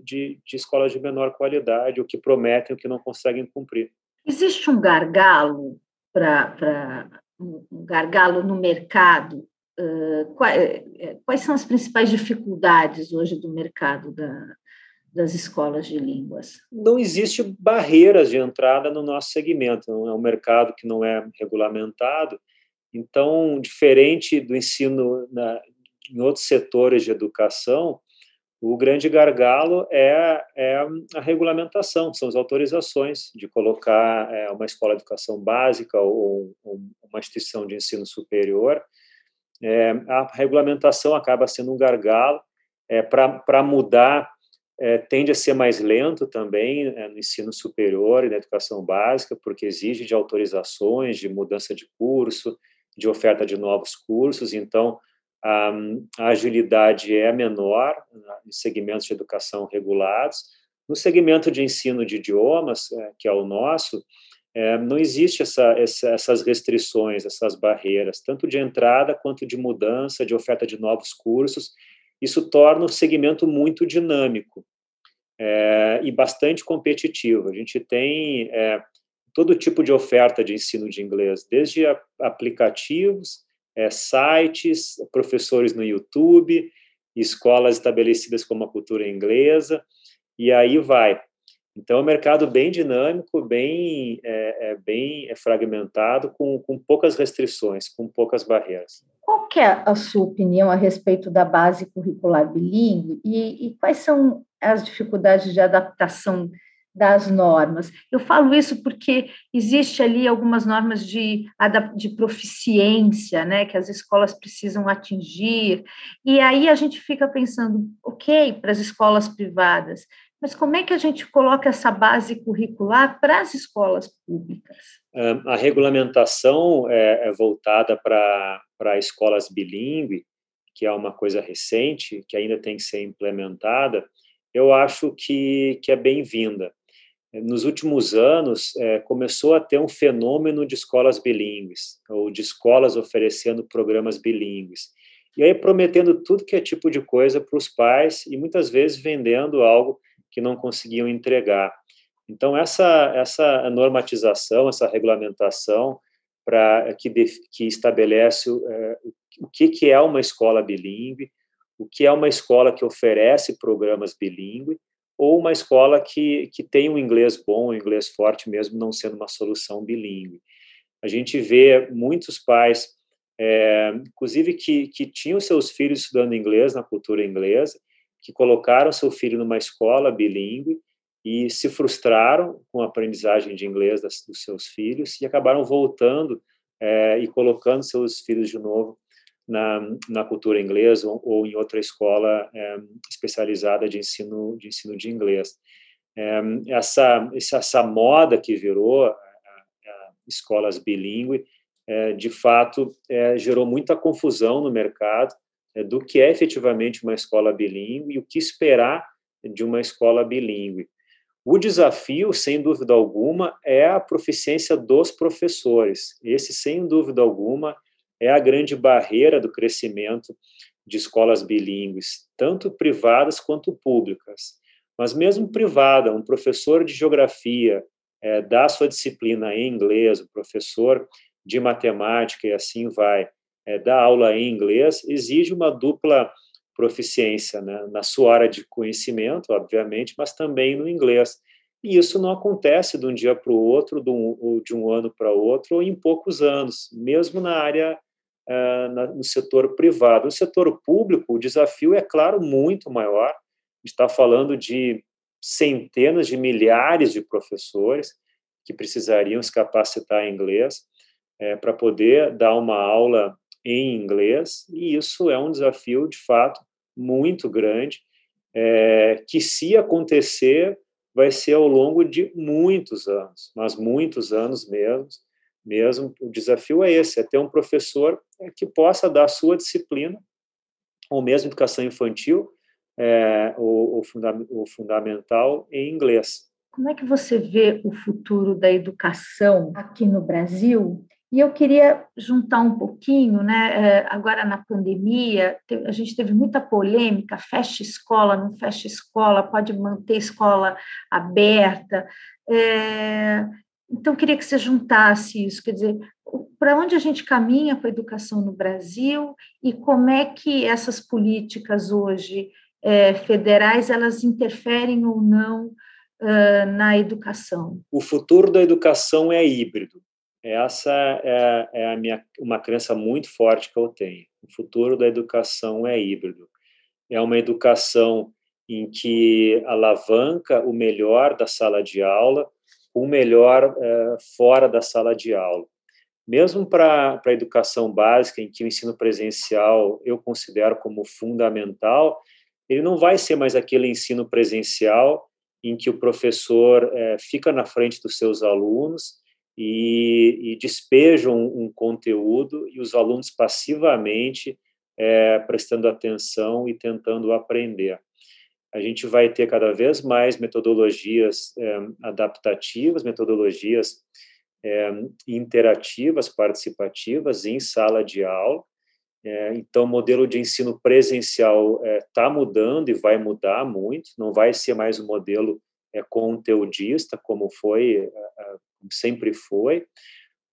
de, de escolas de menor qualidade, o que prometem, o que não conseguem cumprir.
Existe um gargalo para um gargalo no mercado? Uh, quais, quais, são as principais dificuldades hoje do mercado da, das escolas de línguas?
Não existe barreiras de entrada no nosso segmento, é um mercado que não é regulamentado, então, diferente do ensino na, em outros setores de educação, o grande gargalo é, é a regulamentação, são as autorizações de colocar é, uma escola de educação básica ou, ou uma instituição de ensino superior. É, a regulamentação acaba sendo um gargalo é, para mudar é, tende a ser mais lento também é, no ensino superior e na educação básica, porque exige de autorizações, de mudança de curso, de oferta de novos cursos, então a, a agilidade é menor em segmentos de educação regulados. No segmento de ensino de idiomas, é, que é o nosso, é, não existe essa, essa, essas restrições, essas barreiras, tanto de entrada quanto de mudança, de oferta de novos cursos, isso torna o segmento muito dinâmico é, e bastante competitivo. A gente tem é, todo tipo de oferta de ensino de inglês, desde aplicativos, é, sites, professores no YouTube, escolas estabelecidas como a cultura inglesa, e aí vai. Então, é um mercado bem dinâmico, bem, é, é bem fragmentado, com, com poucas restrições, com poucas barreiras.
Qual é a sua opinião a respeito da base curricular bilíngue e, e quais são as dificuldades de adaptação das normas. Eu falo isso porque existe ali algumas normas de, de proficiência, né, que as escolas precisam atingir, e aí a gente fica pensando, ok, para as escolas privadas, mas como é que a gente coloca essa base curricular para as escolas públicas?
A regulamentação é, é voltada para escolas bilíngue, que é uma coisa recente, que ainda tem que ser implementada, eu acho que, que é bem-vinda. Nos últimos anos, é, começou a ter um fenômeno de escolas bilíngues, ou de escolas oferecendo programas bilíngues. E aí prometendo tudo que é tipo de coisa para os pais e muitas vezes vendendo algo que não conseguiam entregar. Então, essa, essa normatização, essa regulamentação para que, que estabelece é, o que, que é uma escola bilíngue, o que é uma escola que oferece programas bilíngue ou uma escola que, que tem um inglês bom, um inglês forte, mesmo não sendo uma solução bilíngue. A gente vê muitos pais, é, inclusive, que, que tinham seus filhos estudando inglês na cultura inglesa, que colocaram seu filho numa escola bilíngue e se frustraram com a aprendizagem de inglês das, dos seus filhos e acabaram voltando é, e colocando seus filhos de novo na, na cultura inglesa ou, ou em outra escola é, especializada de ensino de ensino de inglês. É, essa essa moda que virou a, a escolas bilíngue, de fato, gerou muita confusão no mercado do que é efetivamente uma escola bilíngue e o que esperar de uma escola bilíngue. O desafio, sem dúvida alguma, é a proficiência dos professores. Esse, sem dúvida alguma, é a grande barreira do crescimento de escolas bilíngues, tanto privadas quanto públicas. Mas mesmo privada, um professor de geografia é, dá sua disciplina em inglês, o professor de matemática e assim vai, é, dá aula em inglês, exige uma dupla proficiência né, na sua área de conhecimento, obviamente, mas também no inglês. E isso não acontece de um dia para o outro, de um, de um ano para outro, ou em poucos anos, mesmo na área, uh, na, no setor privado. No setor público, o desafio é, claro, muito maior. está falando de centenas de milhares de professores que precisariam se capacitar em inglês é, para poder dar uma aula em inglês, e isso é um desafio, de fato, muito grande, é, que, se acontecer, vai ser ao longo de muitos anos, mas muitos anos mesmo. Mesmo o desafio é esse: é ter um professor é, que possa dar a sua disciplina, ou mesmo educação infantil, é, o, o, funda o fundamental em inglês.
Como é que você vê o futuro da educação aqui no Brasil e eu queria juntar um pouquinho, né? É, agora na pandemia, a gente teve muita polêmica: fecha escola, não fecha escola, pode manter escola aberta. É, então, eu queria que você juntasse isso, quer dizer, para onde a gente caminha com a educação no Brasil e como é que essas políticas hoje é, federais elas interferem ou não uh, na educação?
O futuro da educação é híbrido. Essa é, é a minha, uma crença muito forte que eu tenho. O futuro da educação é híbrido. É uma educação em que alavanca o melhor da sala de aula, o melhor é, fora da sala de aula. Mesmo para a educação básica, em que o ensino presencial eu considero como fundamental, ele não vai ser mais aquele ensino presencial em que o professor é, fica na frente dos seus alunos e, e despejam um, conteúdo e os alunos passivamente é, prestando atenção e tentando aprender. A gente vai ter cada vez mais metodologias é, adaptativas, metodologias é, interativas, participativas em sala de aula. É, então, o modelo de ensino presencial está é, mudando e vai mudar muito. Não vai ser mais um modelo é, conteudista como foi sempre foi,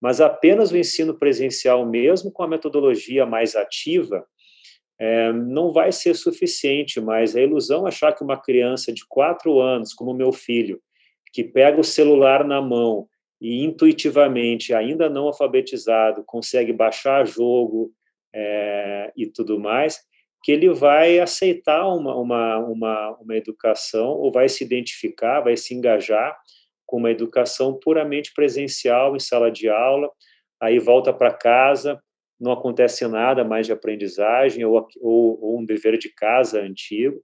mas apenas o ensino presencial, mesmo com a metodologia mais ativa, é, não vai ser suficiente, mas a ilusão achar que uma criança de quatro anos, como meu filho, que pega o celular na mão e intuitivamente, ainda não alfabetizado, consegue baixar jogo é, e tudo mais, que ele vai aceitar uma, uma, uma, uma educação ou vai se identificar, vai se engajar com uma educação puramente presencial em sala de aula, aí volta para casa, não acontece nada mais de aprendizagem ou, ou, ou, um dever de casa antigo.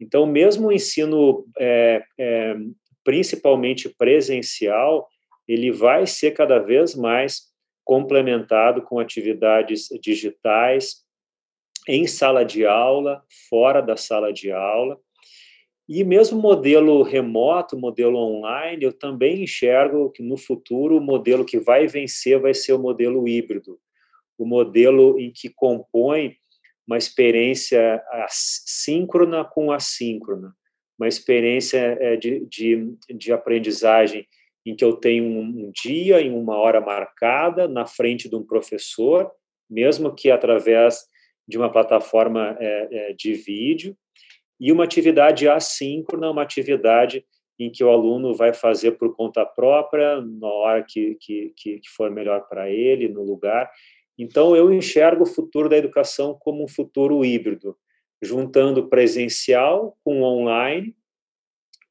Então, mesmo o ensino é, é, principalmente presencial, ele vai ser cada vez mais complementado com atividades digitais em sala de aula, fora da sala de aula, e mesmo modelo remoto, modelo online, eu também enxergo que no futuro o modelo que vai vencer vai ser o modelo híbrido, o modelo em que compõe uma experiência síncrona com assíncrona, uma experiência é, de, de, de aprendizagem em que eu tenho um dia, em uma hora marcada, na frente de um professor, mesmo que através de uma plataforma é, é, de vídeo, e uma atividade assíncrona, uma atividade em que o aluno vai fazer por conta própria, na hora que, que, que for melhor para ele, no lugar. Então, eu enxergo o futuro da educação como um futuro híbrido, juntando presencial com online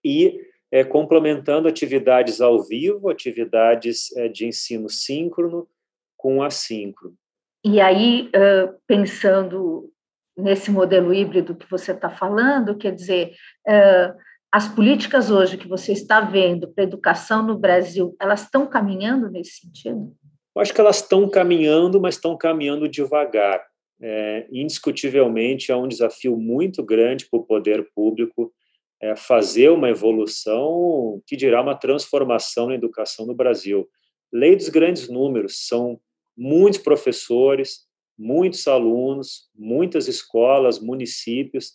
e é, complementando atividades ao vivo, atividades é, de ensino síncrono com assíncrono.
E aí, pensando nesse modelo híbrido que você está falando, quer dizer, as políticas hoje que você está vendo para a educação no Brasil, elas estão caminhando nesse sentido?
Eu acho que elas estão caminhando, mas estão caminhando devagar. É, indiscutivelmente, é um desafio muito grande para o poder público é, fazer uma evolução que dirá uma transformação na educação no Brasil. Lei dos grandes números, são muitos professores, muitos alunos, muitas escolas, municípios.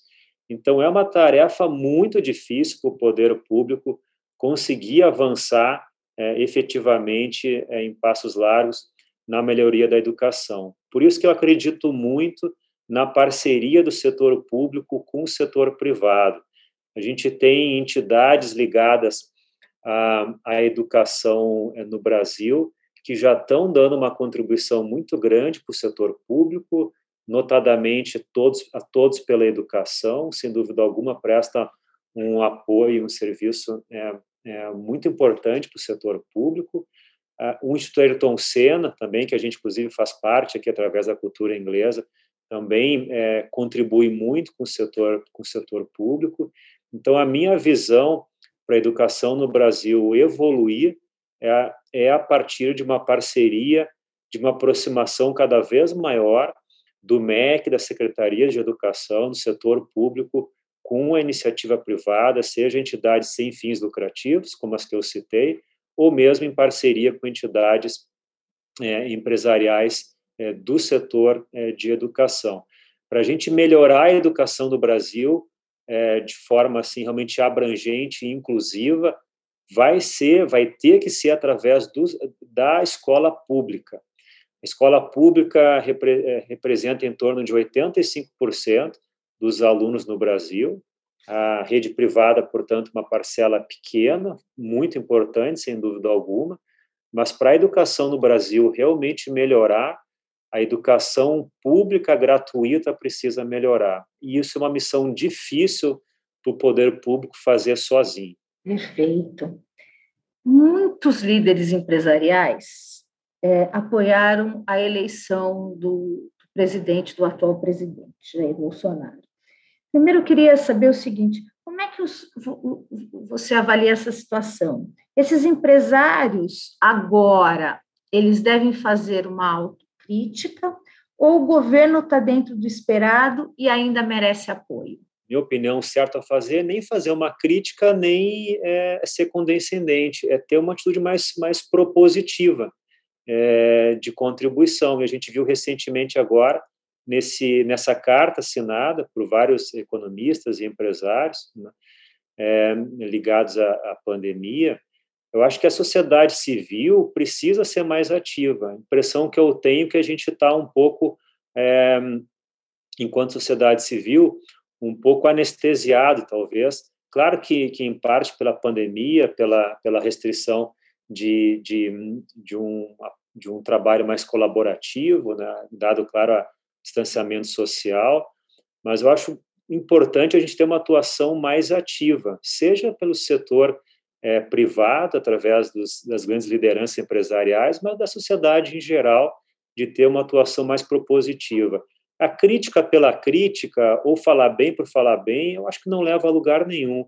Então, é uma tarefa muito difícil para o poder público conseguir avançar é, efetivamente é, em passos largos na melhoria da educação. Por isso que eu acredito muito na parceria do setor público com o setor privado. A gente tem entidades ligadas à, à educação é, no Brasil que já estão dando uma contribuição muito grande para o setor público, notadamente todos a todos pela educação, sem dúvida alguma presta um apoio, um serviço é, é, muito importante para o setor público. Uh, o Instituto Ayrton Senna, também, que a gente, inclusive, faz parte aqui através da cultura inglesa, também é, contribui muito com o setor, com o setor público. Então, a minha visão para a educação no Brasil evoluir é, é a partir de uma parceria, de uma aproximação cada vez maior do MEC, da Secretaria de Educação, do setor público, com a iniciativa privada, seja entidades sem fins lucrativos, como as que eu citei, ou mesmo em parceria com entidades é, empresariais é, do setor é, de educação. Para a gente melhorar a educação do Brasil é, de forma assim realmente abrangente e inclusiva, vai ser, vai ter que ser através do, da escola pública. A escola pública repre, é, representa em torno de 85% dos alunos no Brasil. A rede privada, portanto, uma parcela pequena, muito importante, sem dúvida alguma, mas para a educação no Brasil realmente melhorar, a educação pública gratuita precisa melhorar. E isso é uma missão difícil para o poder público fazer sozinho.
Perfeito. Muitos líderes empresariais é, apoiaram a eleição do, do presidente, do atual presidente, Jair Bolsonaro. Primeiro, eu queria saber o seguinte: como é que os, você avalia essa situação? Esses empresários, agora, eles devem fazer uma autocrítica ou o governo está dentro do esperado e ainda merece apoio?
Minha opinião, certo a fazer, nem fazer uma crítica, nem é, ser condescendente, é ter uma atitude mais, mais propositiva é, de contribuição. E a gente viu recentemente agora nesse, nessa carta assinada por vários economistas e empresários né, é, ligados à, à, pandemia, eu acho que a sociedade civil precisa ser mais ativa. A impressão que eu tenho é que a gente está um pouco, é, enquanto sociedade civil, um pouco anestesiado, talvez. Claro que, que em parte pela pandemia, pela, pela restrição de, de, de, um, de um trabalho mais colaborativo, né, dado, claro, a, distanciamento social, mas eu acho importante a gente ter uma atuação mais ativa, seja pelo setor é, privado, através dos, das grandes lideranças empresariais, mas da sociedade em geral, de ter uma atuação mais propositiva. A crítica pela crítica, ou falar bem por falar bem, eu acho que não leva a lugar nenhum.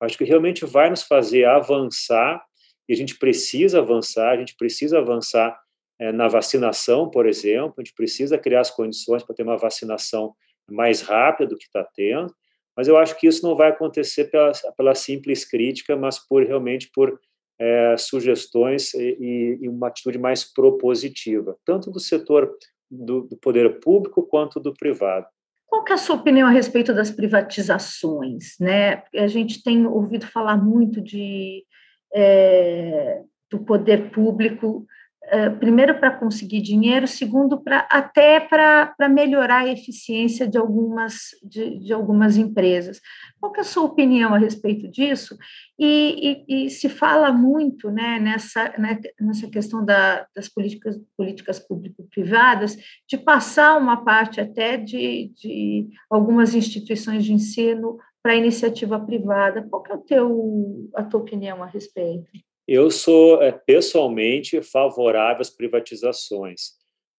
Acho que realmente vai nos fazer avançar, e a gente precisa avançar, a gente precisa avançar é, na vacinação, por exemplo, a gente precisa criar as condições para ter uma vacinação mais rápida do que está tendo, mas eu acho que isso não vai acontecer pela, pela simples crítica, mas por realmente por é, sugestões e, e, uma atitude mais propositiva, tanto do setor do, do, poder público quanto do privado.
Qual é a sua opinião a respeito das privatizações? Né? A gente tem ouvido falar muito de, é, do poder público primeiro para conseguir dinheiro, segundo para até para melhorar a eficiência de algumas de, de, algumas empresas. Qual é a sua opinião a respeito disso? E, e, e se fala muito né, nessa, né, nessa questão da, das políticas, políticas público-privadas de passar uma parte até de, de algumas instituições de ensino para iniciativa privada. Qual é o teu, a tua opinião a respeito?
Eu sou é, pessoalmente favorável às privatizações.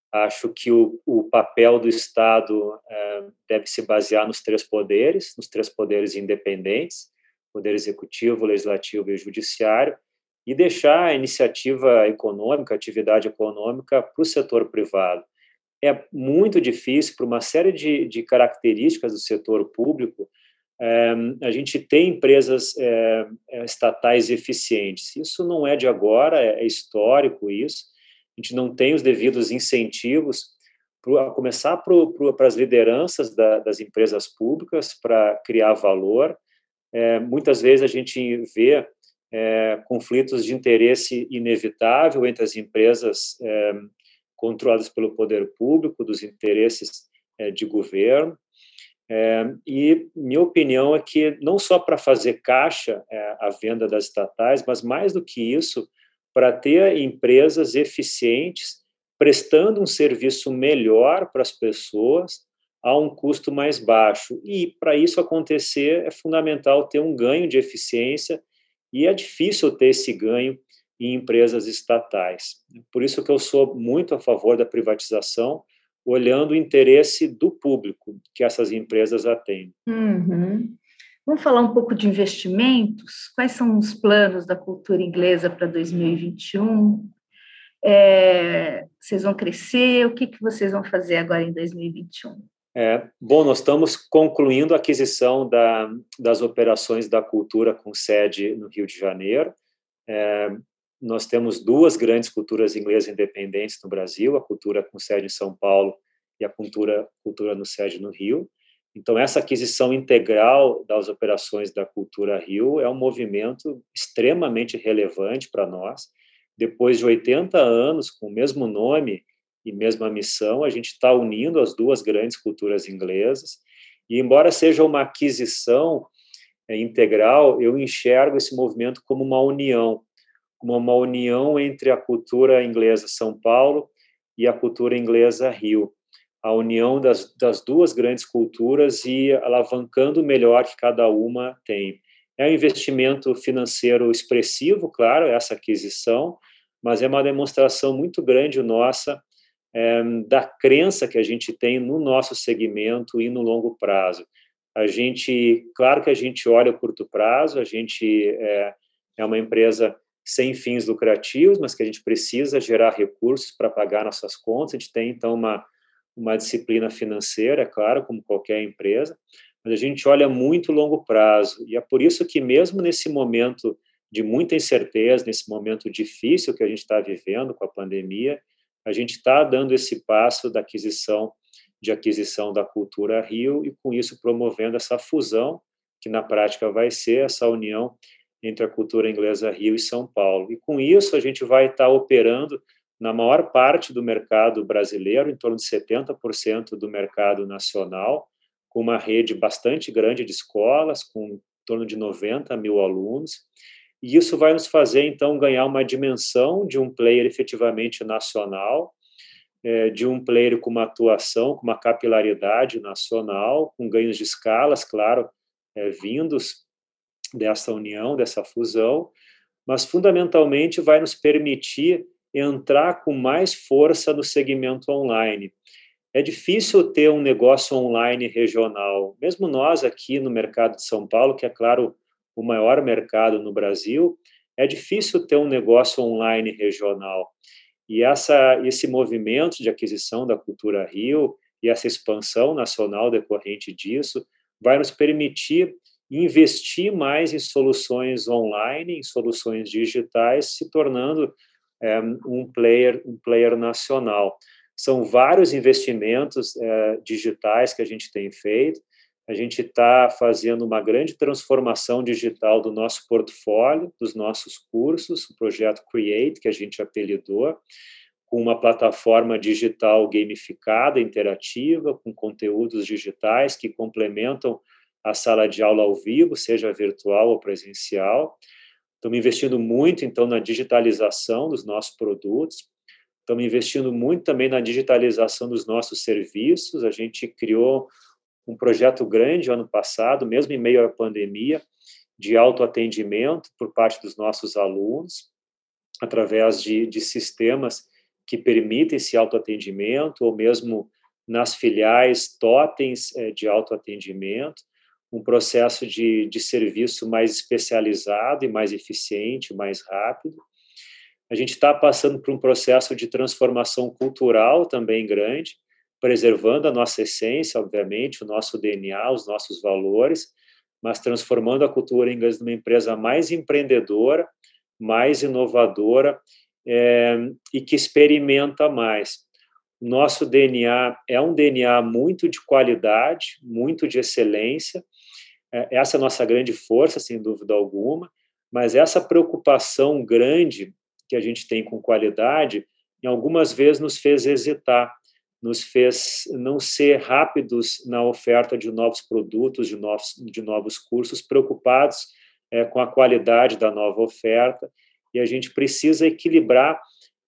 Acho que o, o papel do Estado é, deve se basear nos três poderes, nos três poderes independentes, poder executivo, legislativo e judiciário, e deixar a iniciativa econômica, a atividade econômica para o setor privado. É muito difícil, por uma série de, de características do setor público, a gente tem empresas é, estatais eficientes. Isso não é de agora, é, é histórico isso. A gente não tem os devidos incentivos para começar para as lideranças da, das empresas públicas para criar valor. É, muitas vezes a gente vê conflitos de interesse inevitável entre as empresas controladas pelo poder público, dos interesses de governo. É, e minha opinião é que não só para fazer caixa é, a venda das estatais, mas mais do que isso, para ter empresas eficientes prestando um serviço melhor para as pessoas a um custo mais baixo. E para isso acontecer é fundamental ter um ganho de eficiência e é difícil ter esse ganho em empresas estatais. Por isso que eu sou muito a favor da privatização, olhando o interesse do público que essas empresas atendem.
Uhum. Vamos falar um pouco de investimentos? Quais são os planos da cultura inglesa para 2021? É, vocês vão crescer? O que, que vocês vão fazer agora em 2021?
É, bom, nós estamos concluindo a aquisição da, das operações da cultura com sede no Rio de Janeiro. É, nós temos duas grandes culturas inglesas independentes no Brasil, a cultura com sede em São Paulo e a cultura, cultura no sede no Rio. Então, essa aquisição integral das operações da Cultura Rio é um movimento extremamente relevante para nós. Depois de 80 anos com o mesmo nome e mesma missão, a gente está unindo as duas grandes culturas inglesas. E, embora seja uma aquisição é, integral, eu enxergo esse movimento como uma união como uma união entre a cultura inglesa São Paulo e a cultura inglesa Rio a união das, das duas grandes culturas e alavancando o melhor que cada uma tem. É um investimento financeiro expressivo, claro, essa aquisição, mas é uma demonstração muito grande nossa é, da crença que a gente tem no nosso segmento e no longo prazo. A gente, claro que a gente olha o curto prazo, a gente é, é uma empresa sem fins lucrativos, mas que a gente precisa gerar recursos para pagar nossas contas. A gente tem então uma uma disciplina financeira, é claro, como qualquer empresa, mas a gente olha muito longo prazo. E é por isso que, mesmo nesse momento de muita incerteza, nesse momento difícil que a gente está vivendo com a pandemia, a gente está dando esse passo da aquisição de aquisição da cultura Rio e com isso promovendo essa fusão que na prática vai ser essa união entre a cultura inglesa Rio e São Paulo. E com isso a gente vai estar operando na maior parte do mercado brasileiro, em torno de 70% do mercado nacional, com uma rede bastante grande de escolas, com em torno de 90 mil alunos. E isso vai nos fazer, então, ganhar uma dimensão de um player efetivamente nacional, é, de um player com uma atuação, com uma capilaridade nacional, com ganhos de escalas, claro, é, vindos dessa união, dessa fusão, mas fundamentalmente vai nos permitir entrar com mais força no segmento online. É difícil ter um negócio online regional. Mesmo nós aqui no mercado de São Paulo, que é claro o maior mercado no Brasil, é difícil ter um negócio online regional. E essa, esse movimento de aquisição da Cultura Rio e essa expansão nacional decorrente disso vai nos permitir investir mais em soluções online, em soluções digitais, se tornando é, um player um player nacional. São vários investimentos é, digitais que a gente tem feito. A gente está fazendo uma grande transformação digital do nosso portfólio, dos nossos cursos, o projeto Create, que a gente apelidou, com uma plataforma digital gamificada, interativa, com conteúdos digitais que complementam a sala de aula ao vivo, seja virtual ou presencial. Estamos investindo muito, então, na digitalização dos nossos produtos. Estamos investindo muito também na digitalização dos nossos serviços. A gente criou um projeto grande ano passado, mesmo em meio à pandemia, de autoatendimento por parte dos nossos alunos, através de, de sistemas que permitem esse autoatendimento, ou mesmo nas filiais, totens eh, de autoatendimento um processo de, de serviço mais especializado e mais eficiente, mais rápido. A gente está passando por um processo de transformação cultural também grande, preservando a nossa essência, obviamente, o nosso DNA, os nossos valores, mas transformando a cultura inglesa numa empresa mais empreendedora, mais inovadora é, e que experimenta mais. Nosso DNA é um DNA muito de qualidade, muito de excelência. É, essa é a nossa grande força, sem dúvida alguma, mas essa preocupação grande que a gente tem com qualidade, em algumas vezes nos fez hesitar, nos fez não ser rápidos na oferta de novos produtos, de novos, de novos cursos, preocupados é, com a qualidade da nova oferta, e a gente precisa equilibrar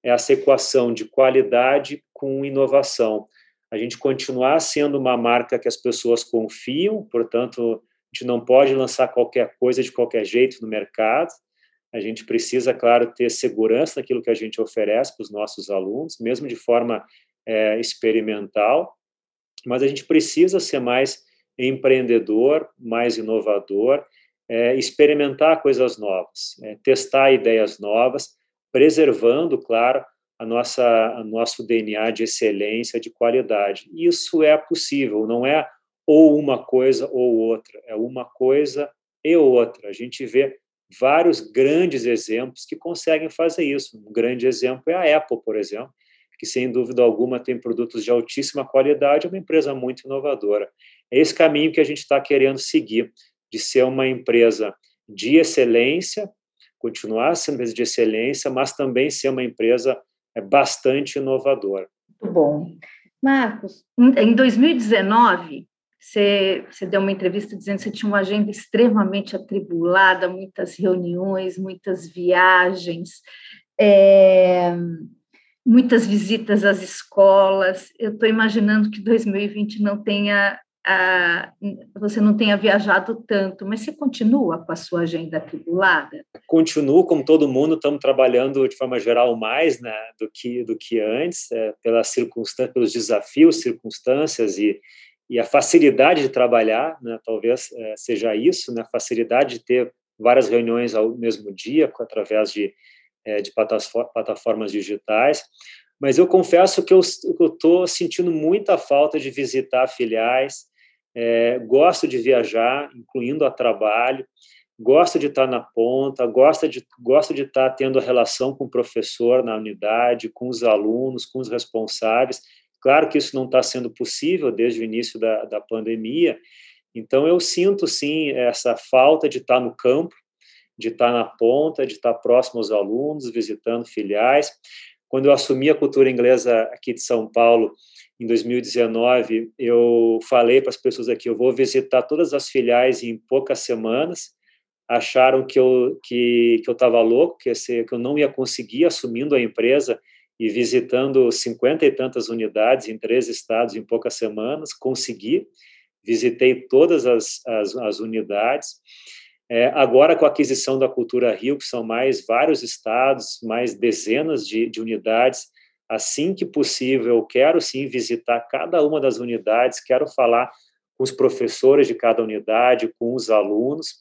essa equação de qualidade com inovação. A gente continuar sendo uma marca que as pessoas confiam, portanto, a gente não pode lançar qualquer coisa de qualquer jeito no mercado. A gente precisa, claro, ter segurança naquilo que a gente oferece para os nossos alunos, mesmo de forma é, experimental, mas a gente precisa ser mais empreendedor, mais inovador, é, experimentar coisas novas, é, testar ideias novas, preservando, claro, a nossa, a nosso DNA de excelência, de qualidade. Isso é possível, não é ou uma coisa ou outra, é uma coisa e outra. A gente vê vários grandes exemplos que conseguem fazer isso. Um grande exemplo é a Apple, por exemplo, que sem dúvida alguma tem produtos de altíssima qualidade, é uma empresa muito inovadora. É esse caminho que a gente está querendo seguir, de ser uma empresa de excelência, continuar sendo empresa de excelência, mas também ser uma empresa é, bastante inovadora.
Muito bom. Marcos, em 2019, você, você deu uma entrevista dizendo que você tinha uma agenda extremamente atribulada, muitas reuniões, muitas viagens. É, muitas visitas às escolas. Eu estou imaginando que 2020 não tenha a, você não tenha viajado tanto, mas você continua com a sua agenda atribulada?
Continuo, como todo mundo, estamos trabalhando de forma geral mais né, do, que, do que antes, é, pelas circunstâncias, pelos desafios, circunstâncias e, e a facilidade de trabalhar, né, talvez é, seja isso, né, a facilidade de ter várias reuniões ao mesmo dia, através de é, de plataformas digitais, mas eu confesso que eu estou sentindo muita falta de visitar filiais, é, gosto de viajar, incluindo a trabalho, gosto de estar na ponta, gosto de, gosto de estar tendo a relação com o professor na unidade, com os alunos, com os responsáveis. Claro que isso não está sendo possível desde o início da, da pandemia, então eu sinto sim essa falta de estar no campo, de estar na ponta, de estar próximo aos alunos, visitando filiais. Quando eu assumi a cultura inglesa aqui de São Paulo, em 2019, eu falei para as pessoas aqui, eu vou visitar todas as filiais em poucas semanas. Acharam que eu que, que eu estava louco, que, esse, que eu não ia conseguir assumindo a empresa e visitando cinquenta e tantas unidades em três estados em poucas semanas. Consegui, visitei todas as, as, as unidades. É, agora, com a aquisição da Cultura Rio, que são mais vários estados, mais dezenas de, de unidades, assim que possível, eu quero sim visitar cada uma das unidades, quero falar com os professores de cada unidade, com os alunos.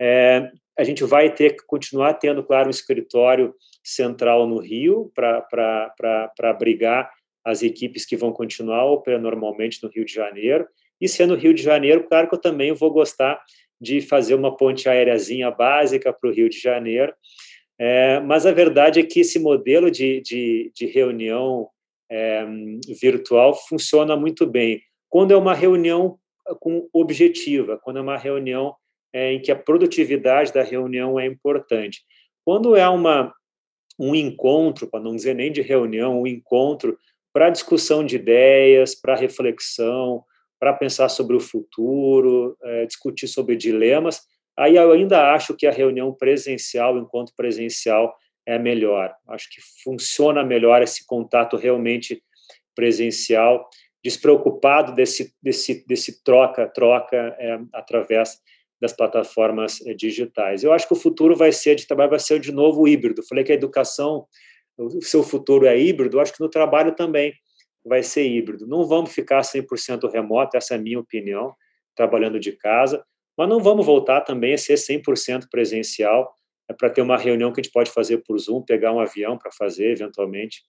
É, a gente vai ter que continuar tendo, claro, um escritório central no Rio para abrigar as equipes que vão continuar operando normalmente no Rio de Janeiro. E sendo Rio de Janeiro, claro que eu também vou gostar de fazer uma ponte aéreazinha básica para o Rio de Janeiro. É, mas a verdade é que esse modelo de, de, de reunião é, virtual funciona muito bem. Quando é uma reunião com objetiva, quando é uma reunião é, em que a produtividade da reunião é importante. Quando é uma, um encontro, para não dizer nem de reunião, um encontro para discussão de ideias, para reflexão, para pensar sobre o futuro, é, discutir sobre dilemas. Aí eu ainda acho que a reunião presencial, enquanto presencial, é melhor. Acho que funciona melhor esse contato realmente presencial, despreocupado desse desse desse troca troca é, através das plataformas é, digitais. Eu acho que o futuro vai ser de trabalho vai ser de novo híbrido. Falei que a educação o seu futuro é híbrido. Acho que no trabalho também vai ser híbrido. Não vamos ficar 100% remoto, essa é a minha opinião, trabalhando de casa, mas não vamos voltar também a ser 100% presencial, é para ter uma reunião que a gente pode fazer por Zoom, pegar um avião para fazer, eventualmente.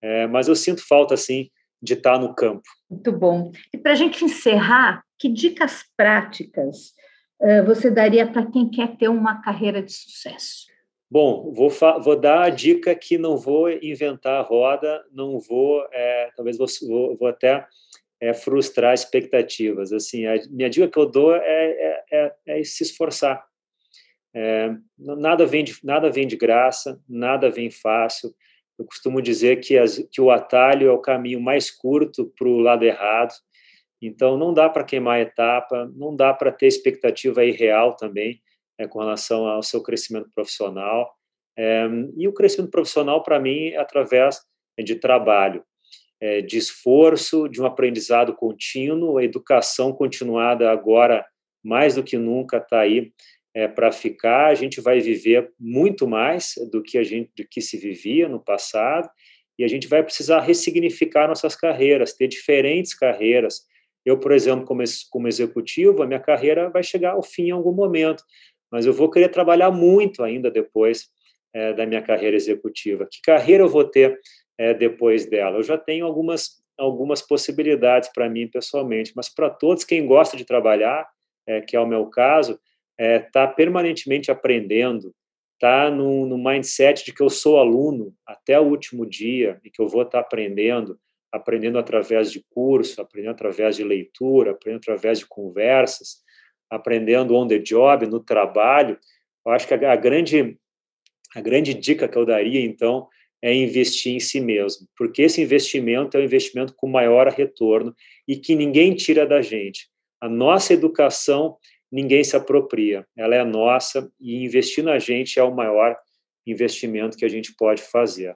É, mas eu sinto falta, assim, de estar no campo.
Muito bom. E para a gente encerrar, que dicas práticas você daria para quem quer ter uma carreira de sucesso?
Bom, vou, vou dar a dica que não vou inventar a roda, não vou, é, talvez vou, vou até é, frustrar expectativas. Assim, a minha dica que eu dou é, é, é, é se esforçar. É, nada, vem de, nada vem de graça, nada vem fácil. Eu costumo dizer que, as, que o atalho é o caminho mais curto para o lado errado. Então, não dá para queimar etapa, não dá para ter expectativa irreal também é, com relação ao seu crescimento profissional. É, e o crescimento profissional, para mim, é através de trabalho, de esforço, de um aprendizado contínuo, a educação continuada agora, mais do que nunca, está aí é, para ficar. A gente vai viver muito mais do que a gente do que se vivia no passado e a gente vai precisar ressignificar nossas carreiras, ter diferentes carreiras. Eu, por exemplo, como, como executivo, a minha carreira vai chegar ao fim em algum momento, mas eu vou querer trabalhar muito ainda depois é, da minha carreira executiva. Que carreira eu vou ter é, depois dela? Eu já tenho algumas algumas possibilidades para mim pessoalmente, mas para todos quem gosta de trabalhar, é, que é o meu caso, está é, tá permanentemente aprendendo, está no, no, mindset de que eu sou aluno até o último dia e que eu vou estar tá aprendendo, aprendendo através de curso, aprendendo através de leitura, aprendendo através de conversas, aprendendo on the job, no trabalho. Eu acho que a, a grande a grande dica que eu daria então é investir em si mesmo, porque esse investimento é um investimento com maior retorno e que ninguém tira da gente. A nossa educação ninguém se apropria, ela é nossa e investir na gente é o maior investimento que a gente pode fazer.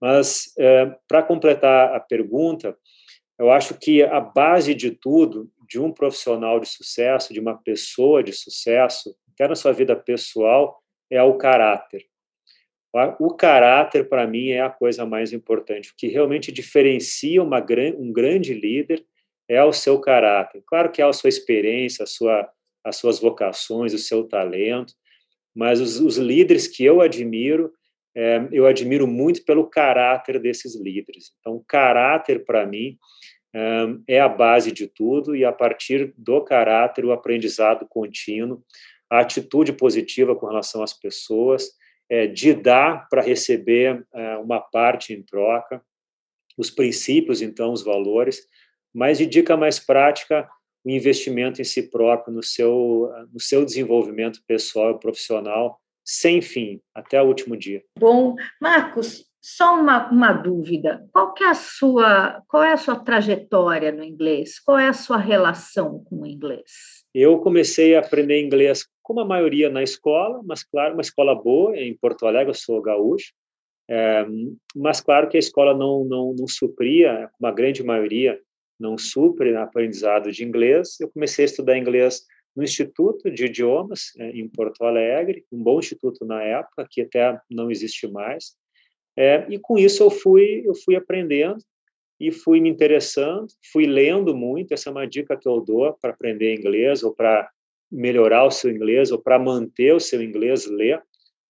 Mas, é, para completar a pergunta, eu acho que a base de tudo, de um profissional de sucesso, de uma pessoa de sucesso, até na sua vida pessoal, é o caráter. O caráter, para mim, é a coisa mais importante. O que realmente diferencia uma, um grande líder é o seu caráter. Claro que é a sua experiência, a sua as suas vocações, o seu talento, mas os, os líderes que eu admiro, é, eu admiro muito pelo caráter desses líderes. Então, caráter, para mim, é, é a base de tudo, e a partir do caráter, o aprendizado contínuo, a atitude positiva com relação às pessoas, de dar para receber é, uma parte em troca, os princípios, então, os valores, mas de dica mais prática, o investimento em si próprio, no seu, no seu desenvolvimento pessoal e profissional, sem fim, até o último dia.
Bom, Marcos, só uma, uma dúvida. Qual é a sua qual é a sua trajetória no inglês? Qual é a sua relação com o inglês?
Eu comecei a aprender inglês, como a maioria, na escola, mas claro, uma escola boa em Porto Alegre. Eu sou gaúcho, é, mas claro que a escola não não, não supria, como a grande maioria, não supre aprendizado de inglês. Eu comecei a estudar inglês no Instituto de Idiomas, é, em Porto Alegre, um bom instituto na época, que até não existe mais. É, e com isso eu fui, eu fui aprendendo e fui me interessando, fui lendo muito. Essa é uma dica que eu dou para aprender inglês ou para melhorar o seu inglês ou para manter o seu inglês, ler,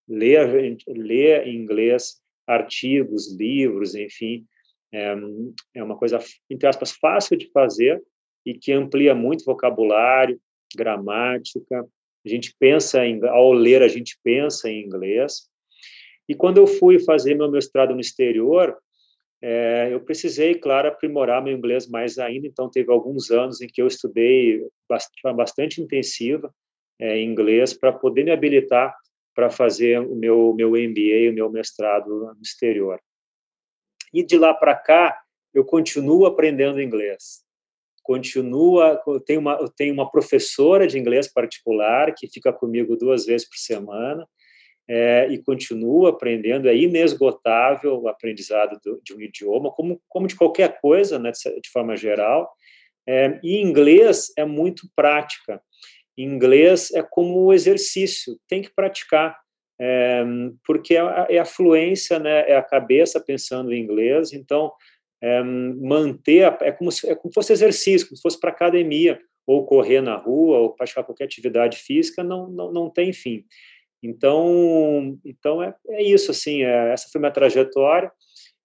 ler, ler em inglês artigos, livros, enfim, é, é uma coisa, entre aspas, fácil de fazer e que amplia muito vocabulário, gramática. A gente pensa em, ao ler, a gente pensa em inglês. E quando eu fui fazer meu mestrado no exterior, é, eu precisei, claro, aprimorar meu inglês mais ainda. Então, teve alguns anos em que eu estudei bastante, bastante intensiva é, inglês para poder me habilitar para fazer o meu, meu MBA, o meu mestrado no exterior. E de lá para cá, eu continuo aprendendo inglês. Continua, tenho uma, eu tenho uma professora de inglês particular que fica comigo duas vezes por semana é, e continuo aprendendo. É inesgotável o aprendizado do, de um idioma, como, como de qualquer coisa, né, de, de forma geral. É, e inglês é muito prática. Inglês é como exercício, tem que praticar é, porque é a, é a, fluência, né, é a cabeça pensando em inglês, então é, manter, a, é, como se, é como se fosse exercício, como se fosse para academia, ou correr na rua, ou praticar qualquer atividade física, não, não, não tem fim. Então, então é, é isso, assim, é, essa foi minha trajetória,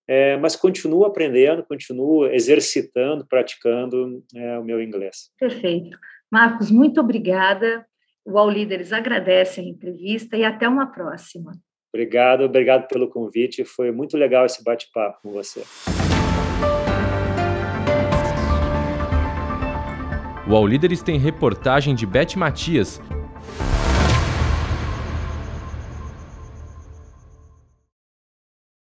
é, mas continuo aprendendo, continuo exercitando, praticando é, o meu inglês.
Perfeito. Marcos, muito obrigada O All Líderes agradece a entrevista e até uma próxima.
Obrigado, obrigado pelo convite. Foi muito legal esse bate-papo com você.
O All Líderes tem reportagem de Beth Matias,